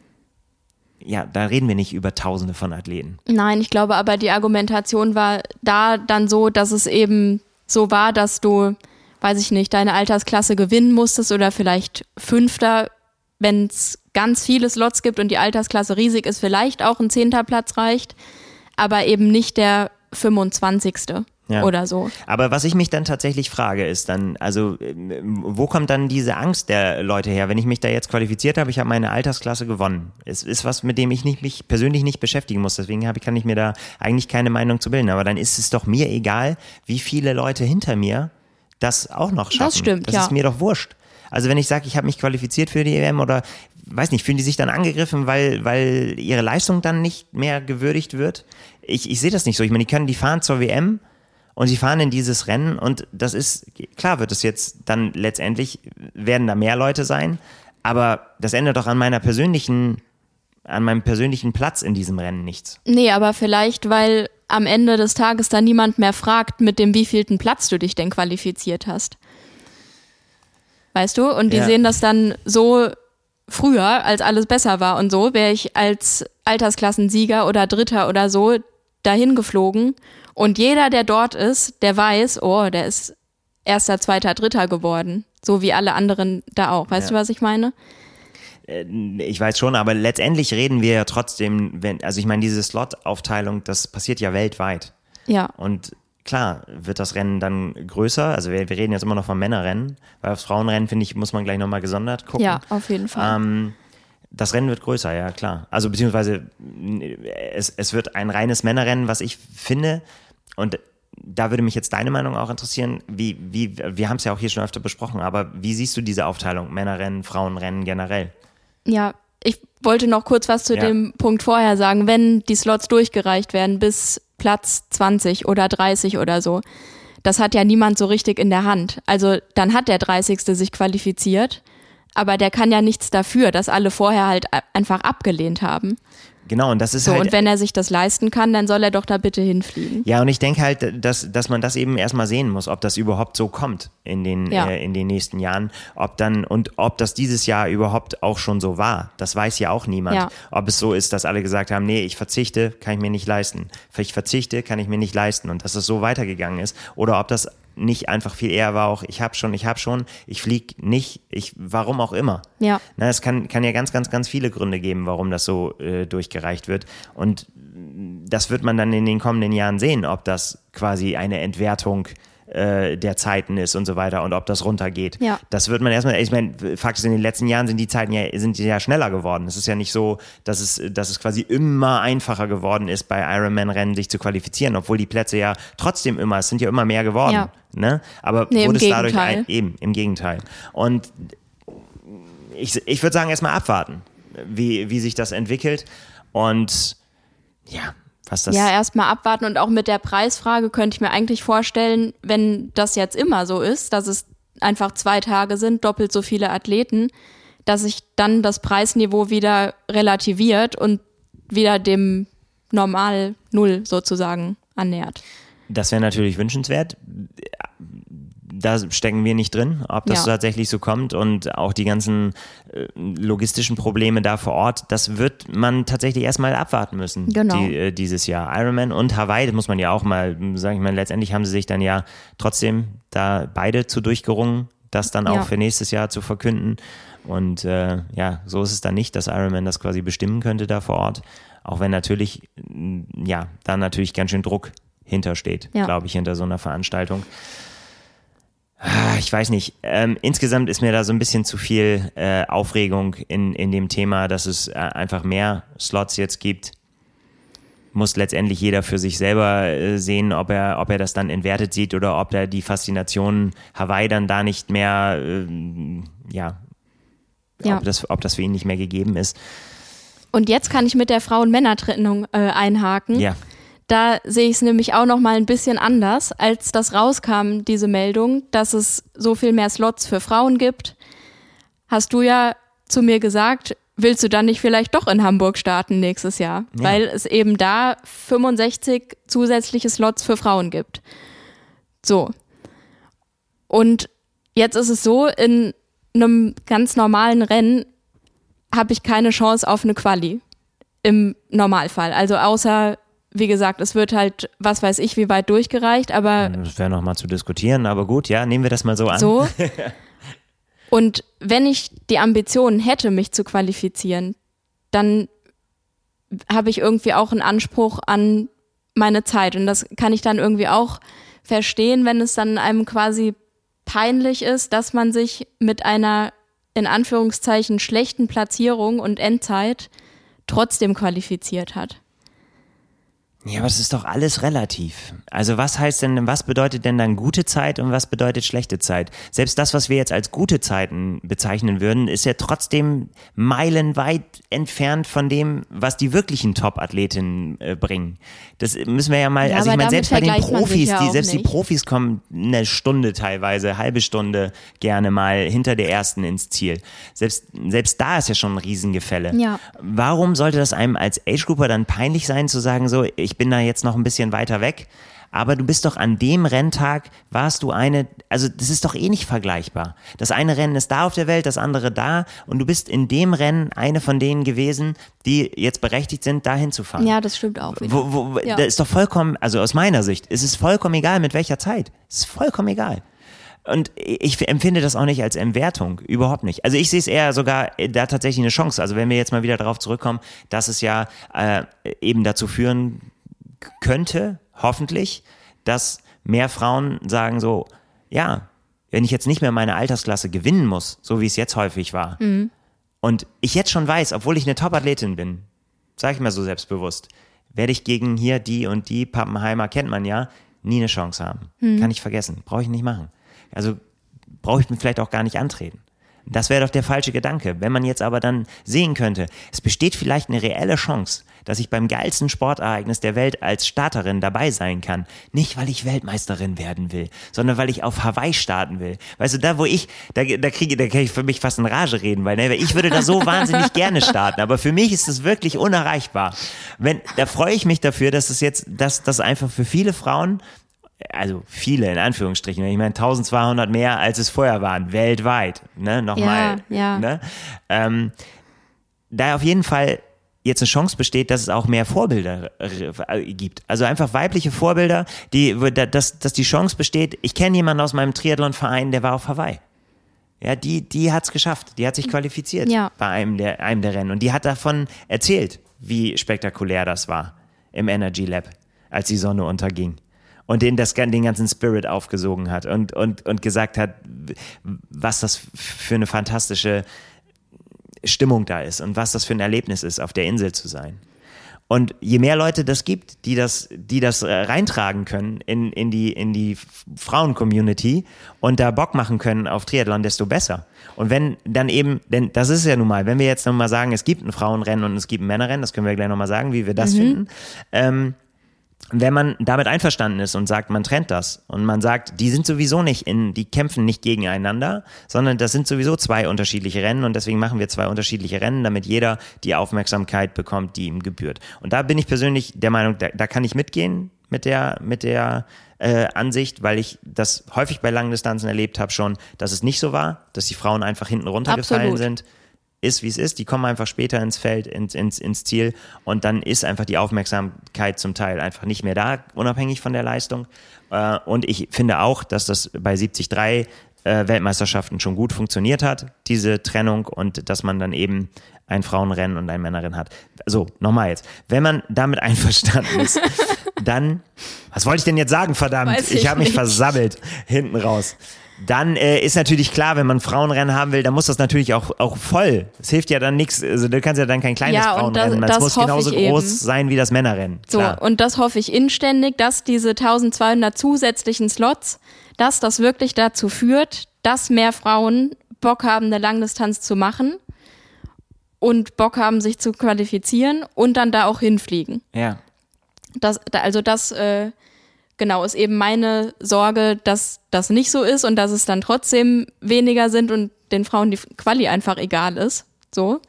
ja, da reden wir nicht über Tausende von Athleten. Nein, ich glaube aber, die Argumentation war da dann so, dass es eben so war, dass du, weiß ich nicht, deine Altersklasse gewinnen musstest oder vielleicht Fünfter, wenn es ganz viele Slots gibt und die Altersklasse riesig ist, vielleicht auch ein Zehnter Platz reicht aber eben nicht der 25. Ja. oder so. Aber was ich mich dann tatsächlich frage, ist dann, also wo kommt dann diese Angst der Leute her, wenn ich mich da jetzt qualifiziert habe, ich habe meine Altersklasse gewonnen. Es ist was, mit dem ich nicht, mich persönlich nicht beschäftigen muss, deswegen habe, kann ich mir da eigentlich keine Meinung zu bilden. Aber dann ist es doch mir egal, wie viele Leute hinter mir das auch noch schaffen. Das stimmt, das ja. ist mir doch wurscht. Also wenn ich sage, ich habe mich qualifiziert für die EM oder weiß nicht, fühlen die sich dann angegriffen, weil, weil ihre Leistung dann nicht mehr gewürdigt wird? Ich, ich sehe das nicht so. Ich meine, die können, die fahren zur WM und sie fahren in dieses Rennen und das ist, klar wird es jetzt dann letztendlich, werden da mehr Leute sein, aber das ändert doch an meiner persönlichen, an meinem persönlichen Platz in diesem Rennen nichts. Nee, aber vielleicht, weil am Ende des Tages dann niemand mehr fragt, mit dem wievielten Platz du dich denn qualifiziert hast. Weißt du? Und die ja. sehen das dann so früher, als alles besser war und so, wäre ich als Altersklassensieger oder Dritter oder so dahin geflogen. Und jeder, der dort ist, der weiß, oh, der ist erster, zweiter, dritter geworden. So wie alle anderen da auch. Weißt ja. du, was ich meine? Äh, ich weiß schon, aber letztendlich reden wir ja trotzdem, wenn, also ich meine, diese Slot-Aufteilung, das passiert ja weltweit. Ja. Und klar wird das Rennen dann größer. Also wir, wir reden jetzt immer noch vom Männerrennen, weil aufs Frauenrennen, finde ich, muss man gleich nochmal gesondert gucken. Ja, auf jeden Fall. Ähm, das Rennen wird größer, ja klar. Also beziehungsweise es, es wird ein reines Männerrennen, was ich finde. Und da würde mich jetzt deine Meinung auch interessieren. Wie, wie, wir haben es ja auch hier schon öfter besprochen, aber wie siehst du diese Aufteilung? Männerrennen, Frauenrennen generell? Ja, ich wollte noch kurz was zu ja. dem Punkt vorher sagen. Wenn die Slots durchgereicht werden bis Platz 20 oder 30 oder so, das hat ja niemand so richtig in der Hand. Also dann hat der 30. sich qualifiziert, aber der kann ja nichts dafür, dass alle vorher halt einfach abgelehnt haben. Genau, und das ist so, halt. Und wenn er sich das leisten kann, dann soll er doch da bitte hinfliegen. Ja, und ich denke halt, dass, dass man das eben erstmal sehen muss, ob das überhaupt so kommt in den, ja. äh, in den nächsten Jahren. Ob dann, und ob das dieses Jahr überhaupt auch schon so war. Das weiß ja auch niemand. Ja. Ob es so ist, dass alle gesagt haben, nee, ich verzichte, kann ich mir nicht leisten. Ich verzichte, kann ich mir nicht leisten. Und dass es so weitergegangen ist. Oder ob das nicht einfach viel eher war auch, ich habe schon, ich habe schon, ich fliege nicht, ich, warum auch immer. Ja. Na, es kann, kann ja ganz, ganz, ganz viele Gründe geben, warum das so äh, durchgereicht wird. Und das wird man dann in den kommenden Jahren sehen, ob das quasi eine Entwertung äh, der Zeiten ist und so weiter und ob das runtergeht. Ja. Das wird man erstmal, ich meine, Fakt ist, in den letzten Jahren sind die Zeiten ja, sind ja schneller geworden. Es ist ja nicht so, dass es, dass es quasi immer einfacher geworden ist, bei Ironman-Rennen sich zu qualifizieren, obwohl die Plätze ja trotzdem immer, es sind ja immer mehr geworden. Ja. Ne? Aber Nee, wurde es dadurch ein, eben, im Gegenteil. Und ich, ich würde sagen, erstmal abwarten, wie, wie sich das entwickelt. Und ja, was das. Ja, erstmal abwarten und auch mit der Preisfrage könnte ich mir eigentlich vorstellen, wenn das jetzt immer so ist, dass es einfach zwei Tage sind, doppelt so viele Athleten, dass sich dann das Preisniveau wieder relativiert und wieder dem Normal Null sozusagen annähert. Das wäre natürlich wünschenswert. Da stecken wir nicht drin, ob das Ja. tatsächlich so kommt und auch die ganzen äh, logistischen Probleme da vor Ort, das wird man tatsächlich erstmal abwarten müssen Genau. die, äh, dieses Jahr. Ironman und Hawaii, das muss man ja auch mal sagen, ich meine, letztendlich haben sie sich dann ja trotzdem da beide zu durchgerungen, das dann auch Ja. für nächstes Jahr zu verkünden. Und äh, ja, so ist es dann nicht, dass Ironman das quasi bestimmen könnte da vor Ort. Auch wenn natürlich, mh, ja, da natürlich ganz schön Druck hintersteht, Ja. glaube ich, hinter so einer Veranstaltung. Ah, Ich weiß nicht. Ähm, insgesamt ist mir da so ein bisschen zu viel äh, Aufregung in, in dem Thema, dass es äh, einfach mehr Slots jetzt gibt. Muss letztendlich jeder für sich selber äh, sehen, ob er, ob er das dann entwertet sieht oder ob er die Faszination Hawaii dann da nicht mehr, ähm, ja, Ja. Ob, das, ob das für ihn nicht mehr gegeben ist. Und jetzt kann ich mit der Frauen-Männer-Trennung äh, einhaken. Ja, Da sehe ich es nämlich auch noch mal ein bisschen anders, als das rauskam, diese Meldung, dass es so viel mehr Slots für Frauen gibt. Hast du ja zu mir gesagt, willst du dann nicht vielleicht doch in Hamburg starten nächstes Jahr? Ja. Weil es eben da 65 zusätzliche Slots für Frauen gibt. So. Und jetzt ist es so, in einem ganz normalen Rennen habe ich keine Chance auf eine Quali im Normalfall. Also außer, wie gesagt, es wird halt, was weiß ich, wie weit durchgereicht, aber das wäre nochmal zu diskutieren, aber gut, ja, nehmen wir das mal so an. so. Und wenn ich die Ambitionen hätte, mich zu qualifizieren, dann habe ich irgendwie auch einen Anspruch an meine Zeit. Und das kann ich dann irgendwie auch verstehen, wenn es dann einem quasi peinlich ist, dass man sich mit einer in Anführungszeichen schlechten Platzierung und Endzeit trotzdem qualifiziert hat. Ja, aber das ist doch alles relativ. Also was heißt denn, was bedeutet denn dann gute Zeit und was bedeutet schlechte Zeit? Selbst das, was wir jetzt als gute Zeiten bezeichnen würden, ist ja trotzdem meilenweit entfernt von dem, was die wirklichen Top-Athletinnen äh, bringen. Das müssen wir ja mal, Ja, also ich meine, selbst bei den Profis, ja die, selbst die nicht. Profis kommen eine Stunde teilweise, halbe Stunde gerne mal hinter der ersten ins Ziel. Selbst, selbst da ist ja schon ein Riesengefälle. Ja. Warum sollte das einem als Age-Grouper dann peinlich sein, zu sagen, so, ich bin da jetzt noch ein bisschen weiter weg, aber du bist doch an dem Renntag, warst du eine, also das ist doch eh nicht vergleichbar. Das eine Rennen ist da auf der Welt, das andere da und du bist in dem Rennen eine von denen gewesen, die jetzt berechtigt sind, dahin zu fahren. Ja, das stimmt auch wieder. Wo, wo, Ja. Da ist doch vollkommen, also aus meiner Sicht, ist es vollkommen egal, mit welcher Zeit. Es ist vollkommen egal. Und ich empfinde das auch nicht als Entwertung, überhaupt nicht. Also ich sehe es eher sogar äh, da tatsächlich eine Chance. Also wenn wir jetzt mal wieder darauf zurückkommen, dass es ja äh, eben dazu führen könnte, hoffentlich, dass mehr Frauen sagen so, ja, wenn ich jetzt nicht mehr meine Altersklasse gewinnen muss, so wie es jetzt häufig war, und ich jetzt schon weiß, obwohl ich eine Top-Athletin bin, sage ich mal so selbstbewusst, werde ich gegen hier die und die Pappenheimer, kennt man ja, nie eine Chance haben. Kann ich vergessen, brauche ich nicht machen. Also brauche ich mir vielleicht auch gar nicht antreten. Das wäre doch der falsche Gedanke. Wenn man jetzt aber dann sehen könnte, es besteht vielleicht eine reelle Chance, dass ich beim geilsten Sportereignis der Welt als Starterin dabei sein kann. Nicht, weil ich Weltmeisterin werden will, sondern weil ich auf Hawaii starten will. Weißt du, da wo ich, da, da kriege da kann ich für mich fast in Rage reden, weil ne, ich würde da so wahnsinnig gerne starten, aber für mich ist es wirklich unerreichbar. Wenn, da freue ich mich dafür, dass es jetzt, dass das einfach für viele Frauen also viele in Anführungsstrichen, ich meine 1200 mehr als es vorher waren, weltweit, ne, nochmal, Ja, ja. ne, ähm, da auf jeden Fall jetzt eine Chance besteht, dass es auch mehr Vorbilder äh, gibt. Also einfach weibliche Vorbilder, die, dass, dass die Chance besteht, ich kenne jemanden aus meinem Triathlon-Verein, der war auf Hawaii. Ja, die, die hat's geschafft, die hat sich qualifiziert Ja. bei einem der, einem der Rennen und die hat davon erzählt, wie spektakulär das war im Energy Lab, als die Sonne unterging. Und den, das, den ganzen Spirit aufgesogen hat und, und, und gesagt hat, was das für eine fantastische Stimmung da ist und was das für ein Erlebnis ist, auf der Insel zu sein. Und je mehr Leute das gibt, die das, die das äh, reintragen können in, in die, in die Frauen-Community und da Bock machen können auf Triathlon, desto besser. Und wenn dann eben, denn das ist ja nun mal, wenn wir jetzt nochmal sagen, es gibt ein Frauenrennen und es gibt ein Männerrennen, das können wir gleich nochmal sagen, wie wir das mhm. finden, ähm, wenn man damit einverstanden ist und sagt, man trennt das und man sagt, die sind sowieso nicht in, die kämpfen nicht gegeneinander, sondern das sind sowieso zwei unterschiedliche Rennen und deswegen machen wir zwei unterschiedliche Rennen, damit jeder die Aufmerksamkeit bekommt, die ihm gebührt. Und da bin ich persönlich der Meinung, da, da kann ich mitgehen mit der, mit der äh, Ansicht, weil ich das häufig bei langen Distanzen erlebt habe schon, dass es nicht so war, dass die Frauen einfach hinten runtergefallen Absolut. sind ist, wie es ist. Die kommen einfach später ins Feld, ins, ins, ins Ziel und dann ist einfach die Aufmerksamkeit zum Teil einfach nicht mehr da, unabhängig von der Leistung. Äh, und ich finde auch, dass das bei 73 äh, Weltmeisterschaften schon gut funktioniert hat, diese Trennung und dass man dann eben ein Frauenrennen und ein Männerrennen hat. So, nochmal jetzt. Wenn man damit einverstanden ist, dann, was wollte ich denn jetzt sagen, verdammt? Weiß ich ich habe mich versammelt hinten raus dann äh, ist natürlich klar, wenn man Frauenrennen haben will, dann muss das natürlich auch, auch voll. Es hilft ja dann nichts, also du kannst ja dann kein kleines ja, Frauenrennen, das, das muss genauso groß eben. sein wie das Männerrennen. So, und das hoffe ich inständig, dass diese 1200 zusätzlichen Slots, dass das wirklich dazu führt, dass mehr Frauen Bock haben, eine Langdistanz zu machen und Bock haben, sich zu qualifizieren und dann da auch hinfliegen. Ja. Das, also das äh, genau, ist eben meine Sorge, dass das nicht so ist und dass es dann trotzdem weniger sind und den Frauen die Quali einfach egal ist. So.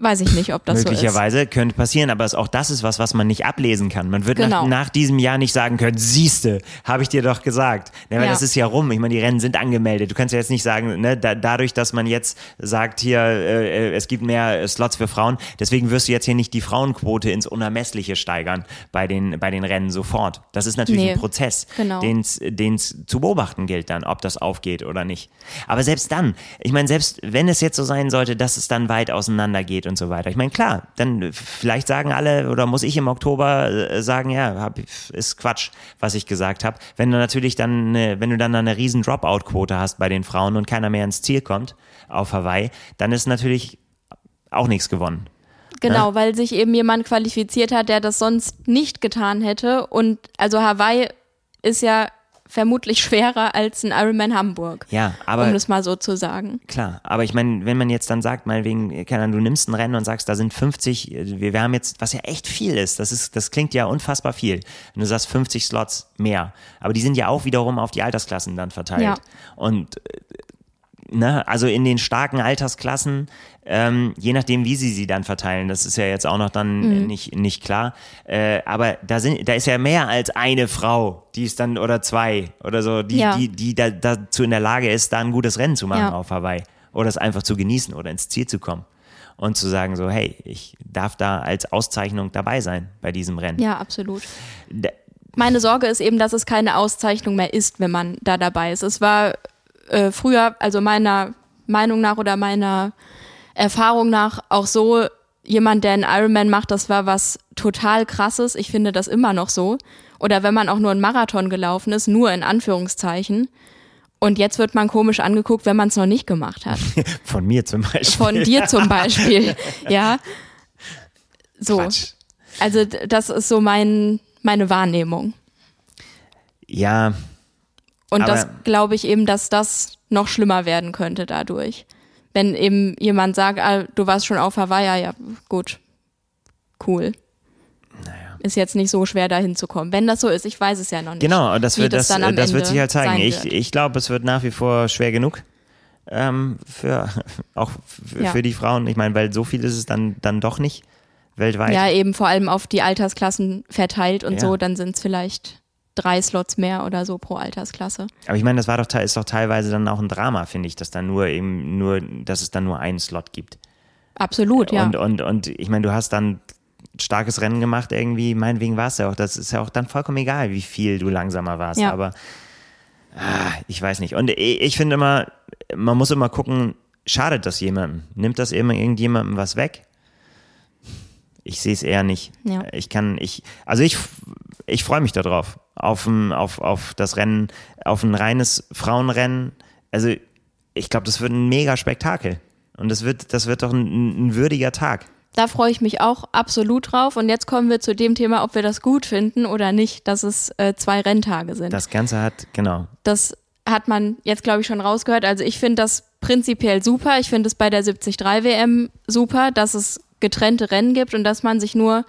Weiß ich nicht, ob das so ist. Möglicherweise könnte passieren, aber auch das ist was, was man nicht ablesen kann. Man wird genau. nach, nach, diesem Jahr nicht sagen können, siehste, habe ich dir doch gesagt. Ne, weil ja. das ist ja rum. Ich meine, die Rennen sind angemeldet. Du kannst ja jetzt nicht sagen, ne, da, dadurch, dass man jetzt sagt, hier, äh, es gibt mehr Slots für Frauen, deswegen wirst du jetzt hier nicht die Frauenquote ins Unermessliche steigern bei den, bei den Rennen sofort. Das ist natürlich nee, ein Prozess, genau. den es zu beobachten gilt dann, ob das aufgeht oder nicht. Aber selbst dann, ich meine, selbst wenn es jetzt so sein sollte, dass es dann weit auseinander geht und so weiter. Ich meine, klar, dann vielleicht sagen alle oder muss ich im Oktober äh, sagen, ja, hab, ist Quatsch, was ich gesagt habe. Wenn du natürlich dann, eine, wenn du dann eine riesen Dropout-Quote hast bei den Frauen und keiner mehr ins Ziel kommt auf Hawaii, dann ist natürlich auch nichts gewonnen. Genau, ne? weil sich eben jemand qualifiziert hat, der das sonst nicht getan hätte. Und also Hawaii ist ja vermutlich schwerer als ein Ironman Hamburg. Ja, aber. Um das mal so zu sagen. Klar, aber ich meine, wenn man jetzt dann sagt, meinetwegen, keine Ahnung, du nimmst ein Rennen und sagst, da sind 50, wir, wir haben jetzt, was ja echt viel ist, das ist, das klingt ja unfassbar viel. Wenn du sagst 50 Slots mehr. Aber die sind ja auch wiederum auf die Altersklassen dann verteilt. Ja. Und äh, ne, also in den starken Altersklassen, ähm, je nachdem, wie sie sie dann verteilen, das ist ja jetzt auch noch dann mhm. nicht, nicht klar. Äh, aber da sind, da ist ja mehr als eine Frau, die ist dann oder zwei oder so, die, ja. die, die da, dazu in der Lage ist, da ein gutes Rennen zu machen ja. auf Hawaii oder es einfach zu genießen oder ins Ziel zu kommen und zu sagen so, hey, ich darf da als Auszeichnung dabei sein bei diesem Rennen. Ja, absolut. Meine Sorge ist eben, dass es keine Auszeichnung mehr ist, wenn man da dabei ist. Es war äh, früher, also meiner Meinung nach oder meiner Erfahrung nach auch so, jemand, der einen Ironman macht, das war was total krasses. Ich finde das immer noch so. Oder wenn man auch nur einen Marathon gelaufen ist, nur in Anführungszeichen. Und jetzt wird man komisch angeguckt, wenn man es noch nicht gemacht hat. Von mir zum Beispiel. Von dir zum Beispiel, ja. So. Quatsch. Also das ist so mein, meine Wahrnehmung. Ja, und Aber das glaube ich eben, dass das noch schlimmer werden könnte dadurch. Wenn eben jemand sagt, ah, du warst schon auf Hawaii, ja, gut, cool. Naja. Ist jetzt nicht so schwer, da hinzukommen. Wenn das so ist, ich weiß es ja noch nicht. Genau, das wird, das, das, das wird sich halt zeigen. Ich, ich glaube, es wird nach wie vor schwer genug. Ähm, für auch für, ja. für die Frauen. Ich meine, weil so viel ist es dann, dann doch nicht weltweit. Ja, eben vor allem auf die Altersklassen verteilt und ja. so, dann sind es vielleicht drei Slots mehr oder so pro Altersklasse. Aber ich meine, das war doch, ist doch teilweise dann auch ein Drama, finde ich, dass dann nur eben nur, dass es dann nur einen Slot gibt. Absolut, ja. Und, und, und ich meine, du hast dann starkes Rennen gemacht irgendwie, meinetwegen war es ja auch, das ist ja auch dann vollkommen egal, wie viel du langsamer warst, ja. aber ah, ich weiß nicht. Und ich finde immer, man muss immer gucken, schadet das jemandem? Nimmt das immer irgendjemandem was weg? Ich sehe es eher nicht. Ja. Ich kann, ich, also ich, ich freue mich darauf auf, ein, auf, auf das Rennen, auf ein reines Frauenrennen. Also ich glaube, das wird ein mega Spektakel. Und das wird, das wird doch ein, ein würdiger Tag. Da freue ich mich auch absolut drauf. Und jetzt kommen wir zu dem Thema, ob wir das gut finden oder nicht, dass es äh, zwei Renntage sind. Das Ganze hat, genau. Das hat man jetzt, glaube ich, schon rausgehört. Also ich finde das prinzipiell super. Ich finde es bei der 73 WM super, dass es getrennte Rennen gibt und dass man sich nur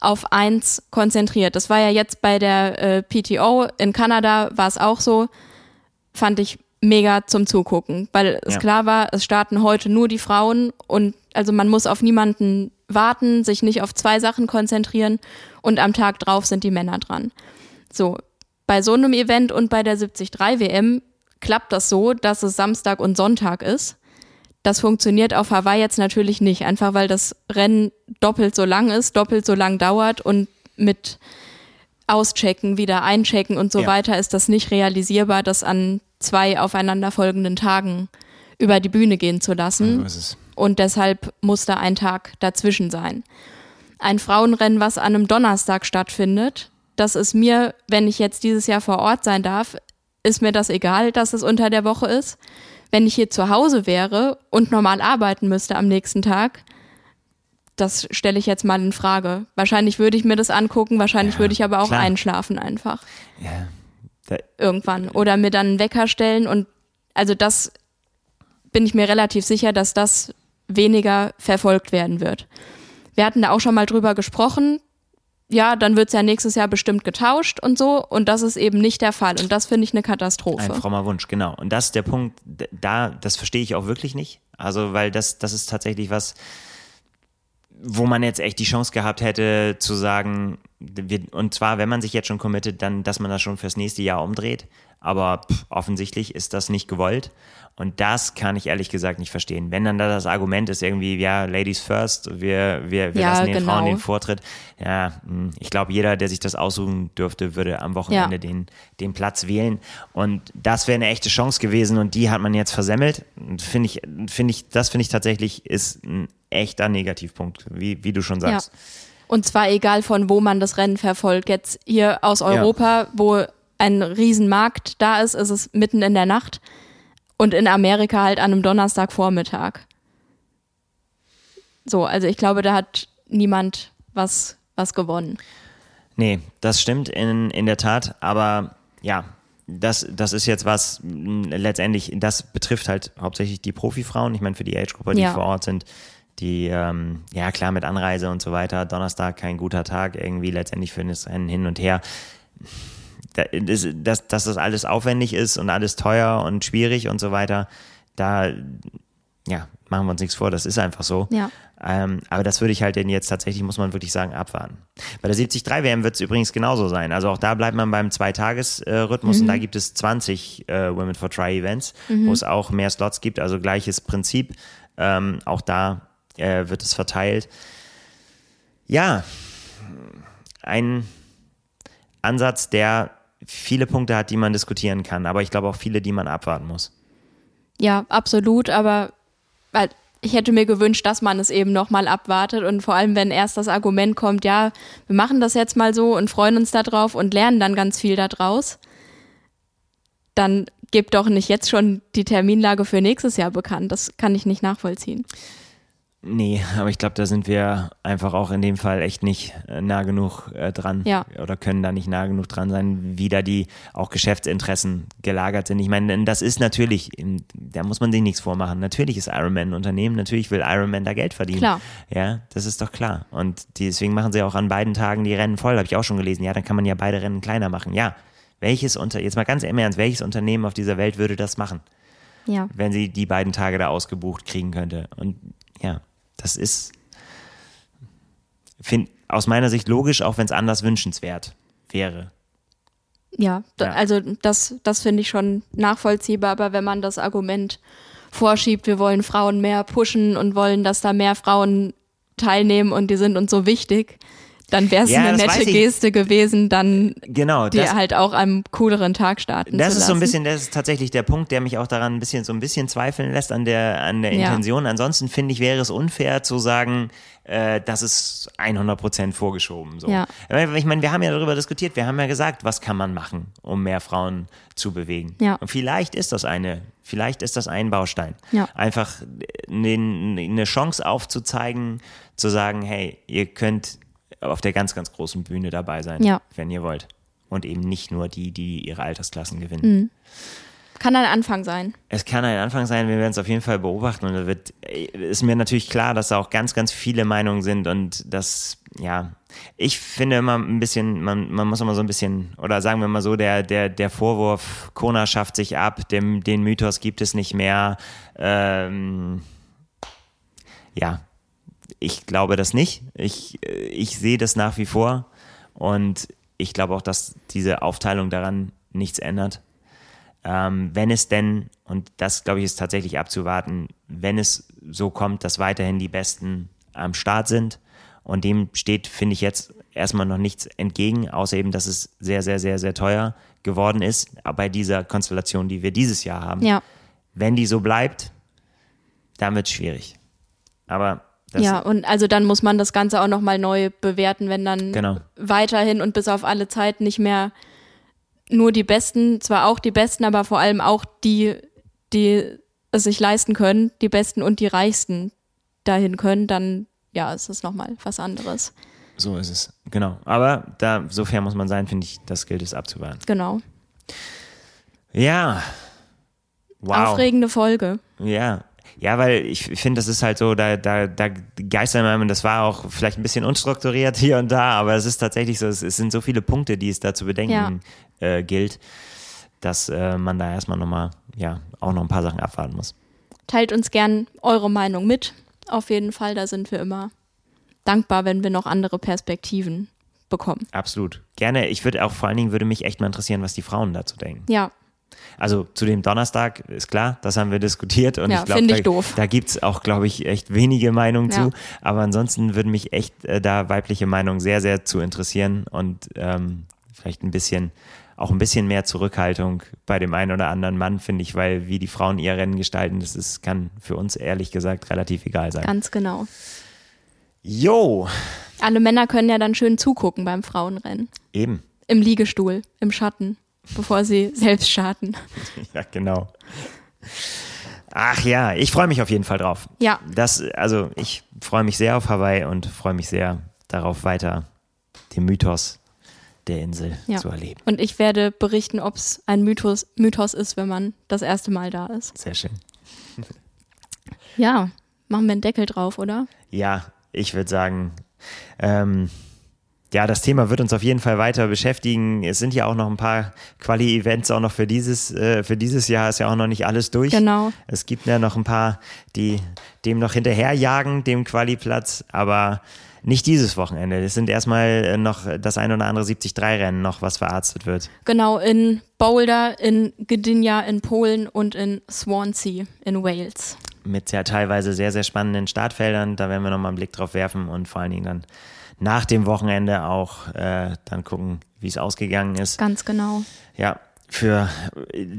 auf eins konzentriert. Das war ja jetzt bei der äh, PTO in Kanada war es auch so, fand ich mega zum Zugucken, weil es ja. klar war, es starten heute nur die Frauen und also man muss auf niemanden warten, sich nicht auf zwei Sachen konzentrieren und am Tag drauf sind die Männer dran. So, bei so einem Event und bei der 73 WM klappt das so, dass es Samstag und Sonntag ist. Das funktioniert auf Hawaii jetzt natürlich nicht, einfach weil das Rennen doppelt so lang ist, doppelt so lang dauert und mit Auschecken, wieder einchecken und so ja. weiter ist das nicht realisierbar, das an zwei aufeinanderfolgenden Tagen über die Bühne gehen zu lassen. Und deshalb muss da ein Tag dazwischen sein. Ein Frauenrennen, was an einem Donnerstag stattfindet, das ist mir, wenn ich jetzt dieses Jahr vor Ort sein darf, ist mir das egal, dass es unter der Woche ist. Wenn ich hier zu Hause wäre und normal arbeiten müsste am nächsten Tag, das stelle ich jetzt mal in Frage. Wahrscheinlich würde ich mir das angucken, wahrscheinlich ja, würde ich aber auch klar. einschlafen einfach. Ja. Da, Irgendwann. Oder mir dann einen Wecker stellen und also das bin ich mir relativ sicher, dass das weniger verfolgt werden wird. Wir hatten da auch schon mal drüber gesprochen, ja, dann wird es ja nächstes Jahr bestimmt getauscht und so. Und das ist eben nicht der Fall. Und das finde ich eine Katastrophe. Ein frommer Wunsch, genau. Und das ist der Punkt, da, das verstehe ich auch wirklich nicht. Also, weil das, das ist tatsächlich was, wo man jetzt echt die Chance gehabt hätte zu sagen, und zwar, wenn man sich jetzt schon committet, dann, dass man das schon fürs nächste Jahr umdreht. Aber pff, offensichtlich ist das nicht gewollt. Und das kann ich ehrlich gesagt nicht verstehen. Wenn dann da das Argument ist irgendwie, ja, Ladies first, wir, wir, wir ja, lassen den genau. Frauen den Vortritt. Ja, hm, ich glaube, jeder, der sich das aussuchen dürfte, würde am Wochenende ja. den, den Platz wählen. Und das wäre eine echte Chance gewesen und die hat man jetzt versemmelt. Finde ich, finde ich, das finde ich tatsächlich ist ein echter Negativpunkt, wie, wie du schon sagst. Ja. Und zwar egal von wo man das Rennen verfolgt. Jetzt hier aus Europa, wo ein Riesenmarkt da ist, ist es mitten in der Nacht und in Amerika halt an einem Donnerstagvormittag. So, also ich glaube, da hat niemand was, was gewonnen. Nee, das stimmt in, in der Tat, aber ja, das, das ist jetzt was, letztendlich, das betrifft halt hauptsächlich die Profifrauen. Ich meine, für die Age-Gruppe, die ja. vor Ort sind, die, ähm, ja klar, mit Anreise und so weiter, Donnerstag kein guter Tag, irgendwie letztendlich für das Rennen hin und her dass, dass, das alles aufwendig ist und alles teuer und schwierig und so weiter, da ja, machen wir uns nichts vor, das ist einfach so. Ja. Ähm, aber das würde ich halt denn jetzt tatsächlich, muss man wirklich sagen, abwarten. Bei der 73 WM wird es übrigens genauso sein. Also auch da bleibt man beim Zweitagesrhythmus mhm. und da gibt es 20 äh, Women for Try Events, mhm. wo es auch mehr Slots gibt, also gleiches Prinzip. Ähm, auch da äh, wird es verteilt. Ja, ein Ansatz, der viele Punkte hat, die man diskutieren kann, aber ich glaube auch viele, die man abwarten muss. Ja, absolut, aber ich hätte mir gewünscht, dass man es eben nochmal abwartet und vor allem, wenn erst das Argument kommt, ja, wir machen das jetzt mal so und freuen uns darauf und lernen dann ganz viel daraus, dann gebt doch nicht jetzt schon die Terminlage für nächstes Jahr bekannt. Das kann ich nicht nachvollziehen. Nee, aber ich glaube, da sind wir einfach auch in dem Fall echt nicht äh, nah genug äh, dran ja. oder können da nicht nah genug dran sein, wie da die auch Geschäftsinteressen gelagert sind. Ich meine, das ist natürlich, da muss man sich nichts vormachen. Natürlich ist Ironman ein Unternehmen, natürlich will Ironman da Geld verdienen. Klar. Ja, das ist doch klar. Und deswegen machen sie auch an beiden Tagen die Rennen voll, habe ich auch schon gelesen. Ja, dann kann man ja beide Rennen kleiner machen. Ja, welches Unter, jetzt mal ganz im Ernst, welches Unternehmen auf dieser Welt würde das machen? Ja. Wenn sie die beiden Tage da ausgebucht kriegen könnte. Und ja, das ist find, aus meiner Sicht logisch, auch wenn es anders wünschenswert wäre. Ja, ja. also das, das finde ich schon nachvollziehbar, aber wenn man das Argument vorschiebt, wir wollen Frauen mehr pushen und wollen, dass da mehr Frauen teilnehmen und die sind uns so wichtig, dann wäre es Ja, eine nette. Geste gewesen, dann Genau, die halt auch am cooleren Tag starten das zu ist so ein lassen. bisschen, das ist tatsächlich der Punkt, der mich auch daran ein bisschen, so ein bisschen zweifeln lässt an der, an der Ja. Intention. Ansonsten finde ich, wäre es unfair zu sagen, äh, das ist 100 Prozent vorgeschoben. So. Ja. Ich meine, wir haben ja darüber diskutiert, wir haben ja gesagt, was kann man machen, um mehr Frauen zu bewegen. Ja. Und vielleicht ist das eine, vielleicht ist das ein Baustein. Ja. Einfach ne- eine Chance aufzuzeigen, zu sagen, hey, ihr könnt auf der ganz, ganz großen Bühne dabei sein, Ja. wenn ihr wollt. Und eben nicht nur die, die ihre Altersklassen gewinnen. Kann ein Anfang sein. Es kann ein Anfang sein, wir werden es auf jeden Fall beobachten und es wird, ist mir natürlich klar, dass da auch ganz, ganz viele Meinungen sind und das, ja, ich finde immer ein bisschen, man, man muss immer so ein bisschen, oder sagen wir mal so, der, der, der Vorwurf, Kona schafft sich ab, dem, den Mythos gibt es nicht mehr, ähm, ja, ich glaube das nicht. Ich, äh, ich sehe das nach wie vor und ich glaube auch, dass diese Aufteilung daran nichts ändert. Ähm, wenn es denn, und das glaube ich ist tatsächlich abzuwarten, wenn es so kommt, dass weiterhin die Besten am Start sind und dem steht, finde ich jetzt erstmal noch nichts entgegen, außer eben, dass es sehr, sehr, sehr, sehr teuer geworden ist bei dieser Konstellation, die wir dieses Jahr haben. Ja. Wenn die so bleibt, dann wird es schwierig. Aber das, ja, und also dann muss man das Ganze auch nochmal neu bewerten, wenn dann Genau. weiterhin und bis auf alle Zeit nicht mehr nur die Besten, zwar auch die Besten, aber vor allem auch die, die es sich leisten können, die Besten und die Reichsten dahin können, dann ja, ist es nochmal was anderes. so ist es. Genau. Aber da, so fair muss man sein, finde ich, das gilt es abzuwarten. Genau. Ja. Wow. Aufregende Folge. Ja. Ja, weil ich finde, das ist halt so, da, da, da geistern und das war auch vielleicht ein bisschen unstrukturiert hier und da, aber es ist tatsächlich so, es, es sind so viele Punkte, die es da zu bedenken äh, gilt, dass äh, man da erstmal nochmal, ja, auch noch ein paar Sachen abwarten muss. Teilt uns gern eure Meinung mit. Auf jeden Fall, da sind wir immer dankbar, wenn wir noch andere Perspektiven bekommen. Absolut. Gerne. Ich würde auch vor allen Dingen würde mich echt mal interessieren, was die Frauen dazu denken. Ja, Also zu dem Donnerstag ist klar, das haben wir diskutiert und Ja, ich glaube, da, da gibt es auch, glaube ich, echt wenige Meinungen Ja. zu. Aber ansonsten würden mich echt äh, da weibliche Meinungen sehr, sehr zu interessieren und ähm, vielleicht ein bisschen, auch ein bisschen mehr Zurückhaltung bei dem einen oder anderen Mann, finde ich, weil wie die Frauen ihr Rennen gestalten, das ist, kann für uns ehrlich gesagt relativ egal sein. ganz genau. Jo, Alle Männer können ja dann schön zugucken beim Frauenrennen. eben. Im Liegestuhl, im Schatten, bevor sie selbst starten. Ja, genau. Ach ja, ich freue mich auf jeden Fall drauf. Ja. Das, also ich freue mich sehr auf Hawaii und freue mich sehr darauf weiter den Mythos der Insel Ja. zu erleben. Und ich werde berichten, ob es ein Mythos, Mythos ist, wenn man das erste Mal da ist. Sehr schön. Ja, machen wir einen Deckel drauf, oder? Ja, ich würde sagen, ähm, ja, das Thema wird uns auf jeden Fall weiter beschäftigen. Es sind ja auch noch ein paar Quali-Events auch noch für dieses, äh, für dieses Jahr ist ja auch noch nicht alles durch. Genau. Es gibt ja noch ein paar, die dem noch hinterherjagen, dem Quali-Platz, aber nicht dieses Wochenende. Es sind erstmal äh, noch das ein oder andere 73-Rennen noch, was verarztet wird. Genau, in Boulder, in Gdynia in Polen und in Swansea in Wales. Mit ja teilweise sehr, sehr spannenden Startfeldern. Da werden wir nochmal einen Blick drauf werfen und vor allen Dingen dann nach dem Wochenende auch äh, dann gucken, wie es ausgegangen ist. Ganz genau. Ja, für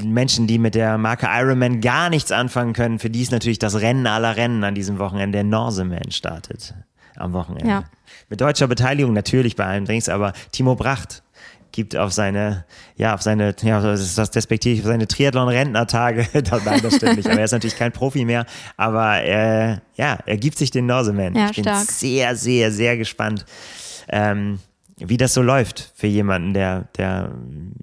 Menschen, die mit der Marke Ironman gar nichts anfangen können, für die ist natürlich das Rennen aller Rennen an diesem Wochenende. Der Norseman startet am Wochenende. Ja. Mit deutscher Beteiligung natürlich bei allen Drinks, aber Timo Bracht gibt auf seine, ja, auf seine, ja, das ist das despektierlich, auf seine Triathlon-Rentnertage, nein, das stimmt nicht, aber er ist natürlich kein Profi mehr, aber äh, ja, er gibt sich den Norseman. Ja, ich bin stark. sehr, sehr, sehr gespannt, ähm, wie das so läuft für jemanden, der, der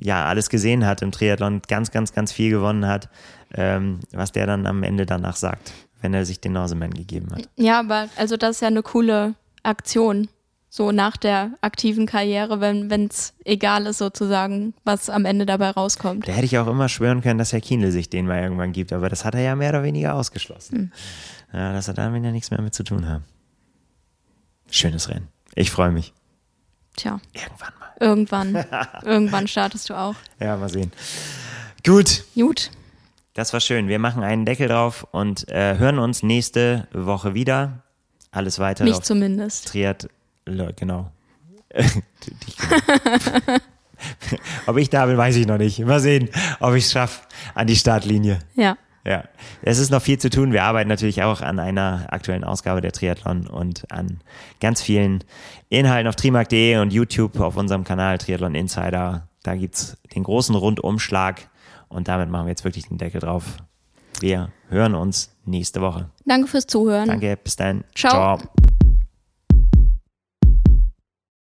ja alles gesehen hat im Triathlon, ganz, ganz, ganz viel gewonnen hat, ähm, was der dann am Ende danach sagt, wenn er sich den Norseman gegeben hat. Ja, aber also das ist ja eine coole Aktion. So nach der aktiven Karriere, wenn es egal ist sozusagen, was am Ende dabei rauskommt. Da hätte ich auch immer schwören können, dass Herr Kienle sich den mal irgendwann gibt, aber das hat er ja mehr oder weniger ausgeschlossen. Hm. Ja, dass er damit ja nichts mehr mit zu tun haben. Schönes Rennen. Ich freue mich. Tja, Irgendwann mal. irgendwann, irgendwann startest du auch. Ja, mal sehen. Gut, Gut, das war schön. Wir machen einen Deckel drauf und äh, hören uns nächste Woche wieder. Alles weitere mich auf zumindest. Triat, Le- genau. ob ich da bin, weiß ich noch nicht. Mal sehen, ob ich es schaffe an die Startlinie. Ja. Ja, es ist noch viel zu tun. Wir arbeiten natürlich auch an einer aktuellen Ausgabe der Triathlon und an ganz vielen Inhalten auf trimark.de und YouTube auf unserem Kanal Triathlon Insider. Da gibt's den großen Rundumschlag und damit machen wir jetzt wirklich den Deckel drauf. Wir hören uns nächste Woche. Danke fürs Zuhören. Danke, bis dann. Ciao. Ciao.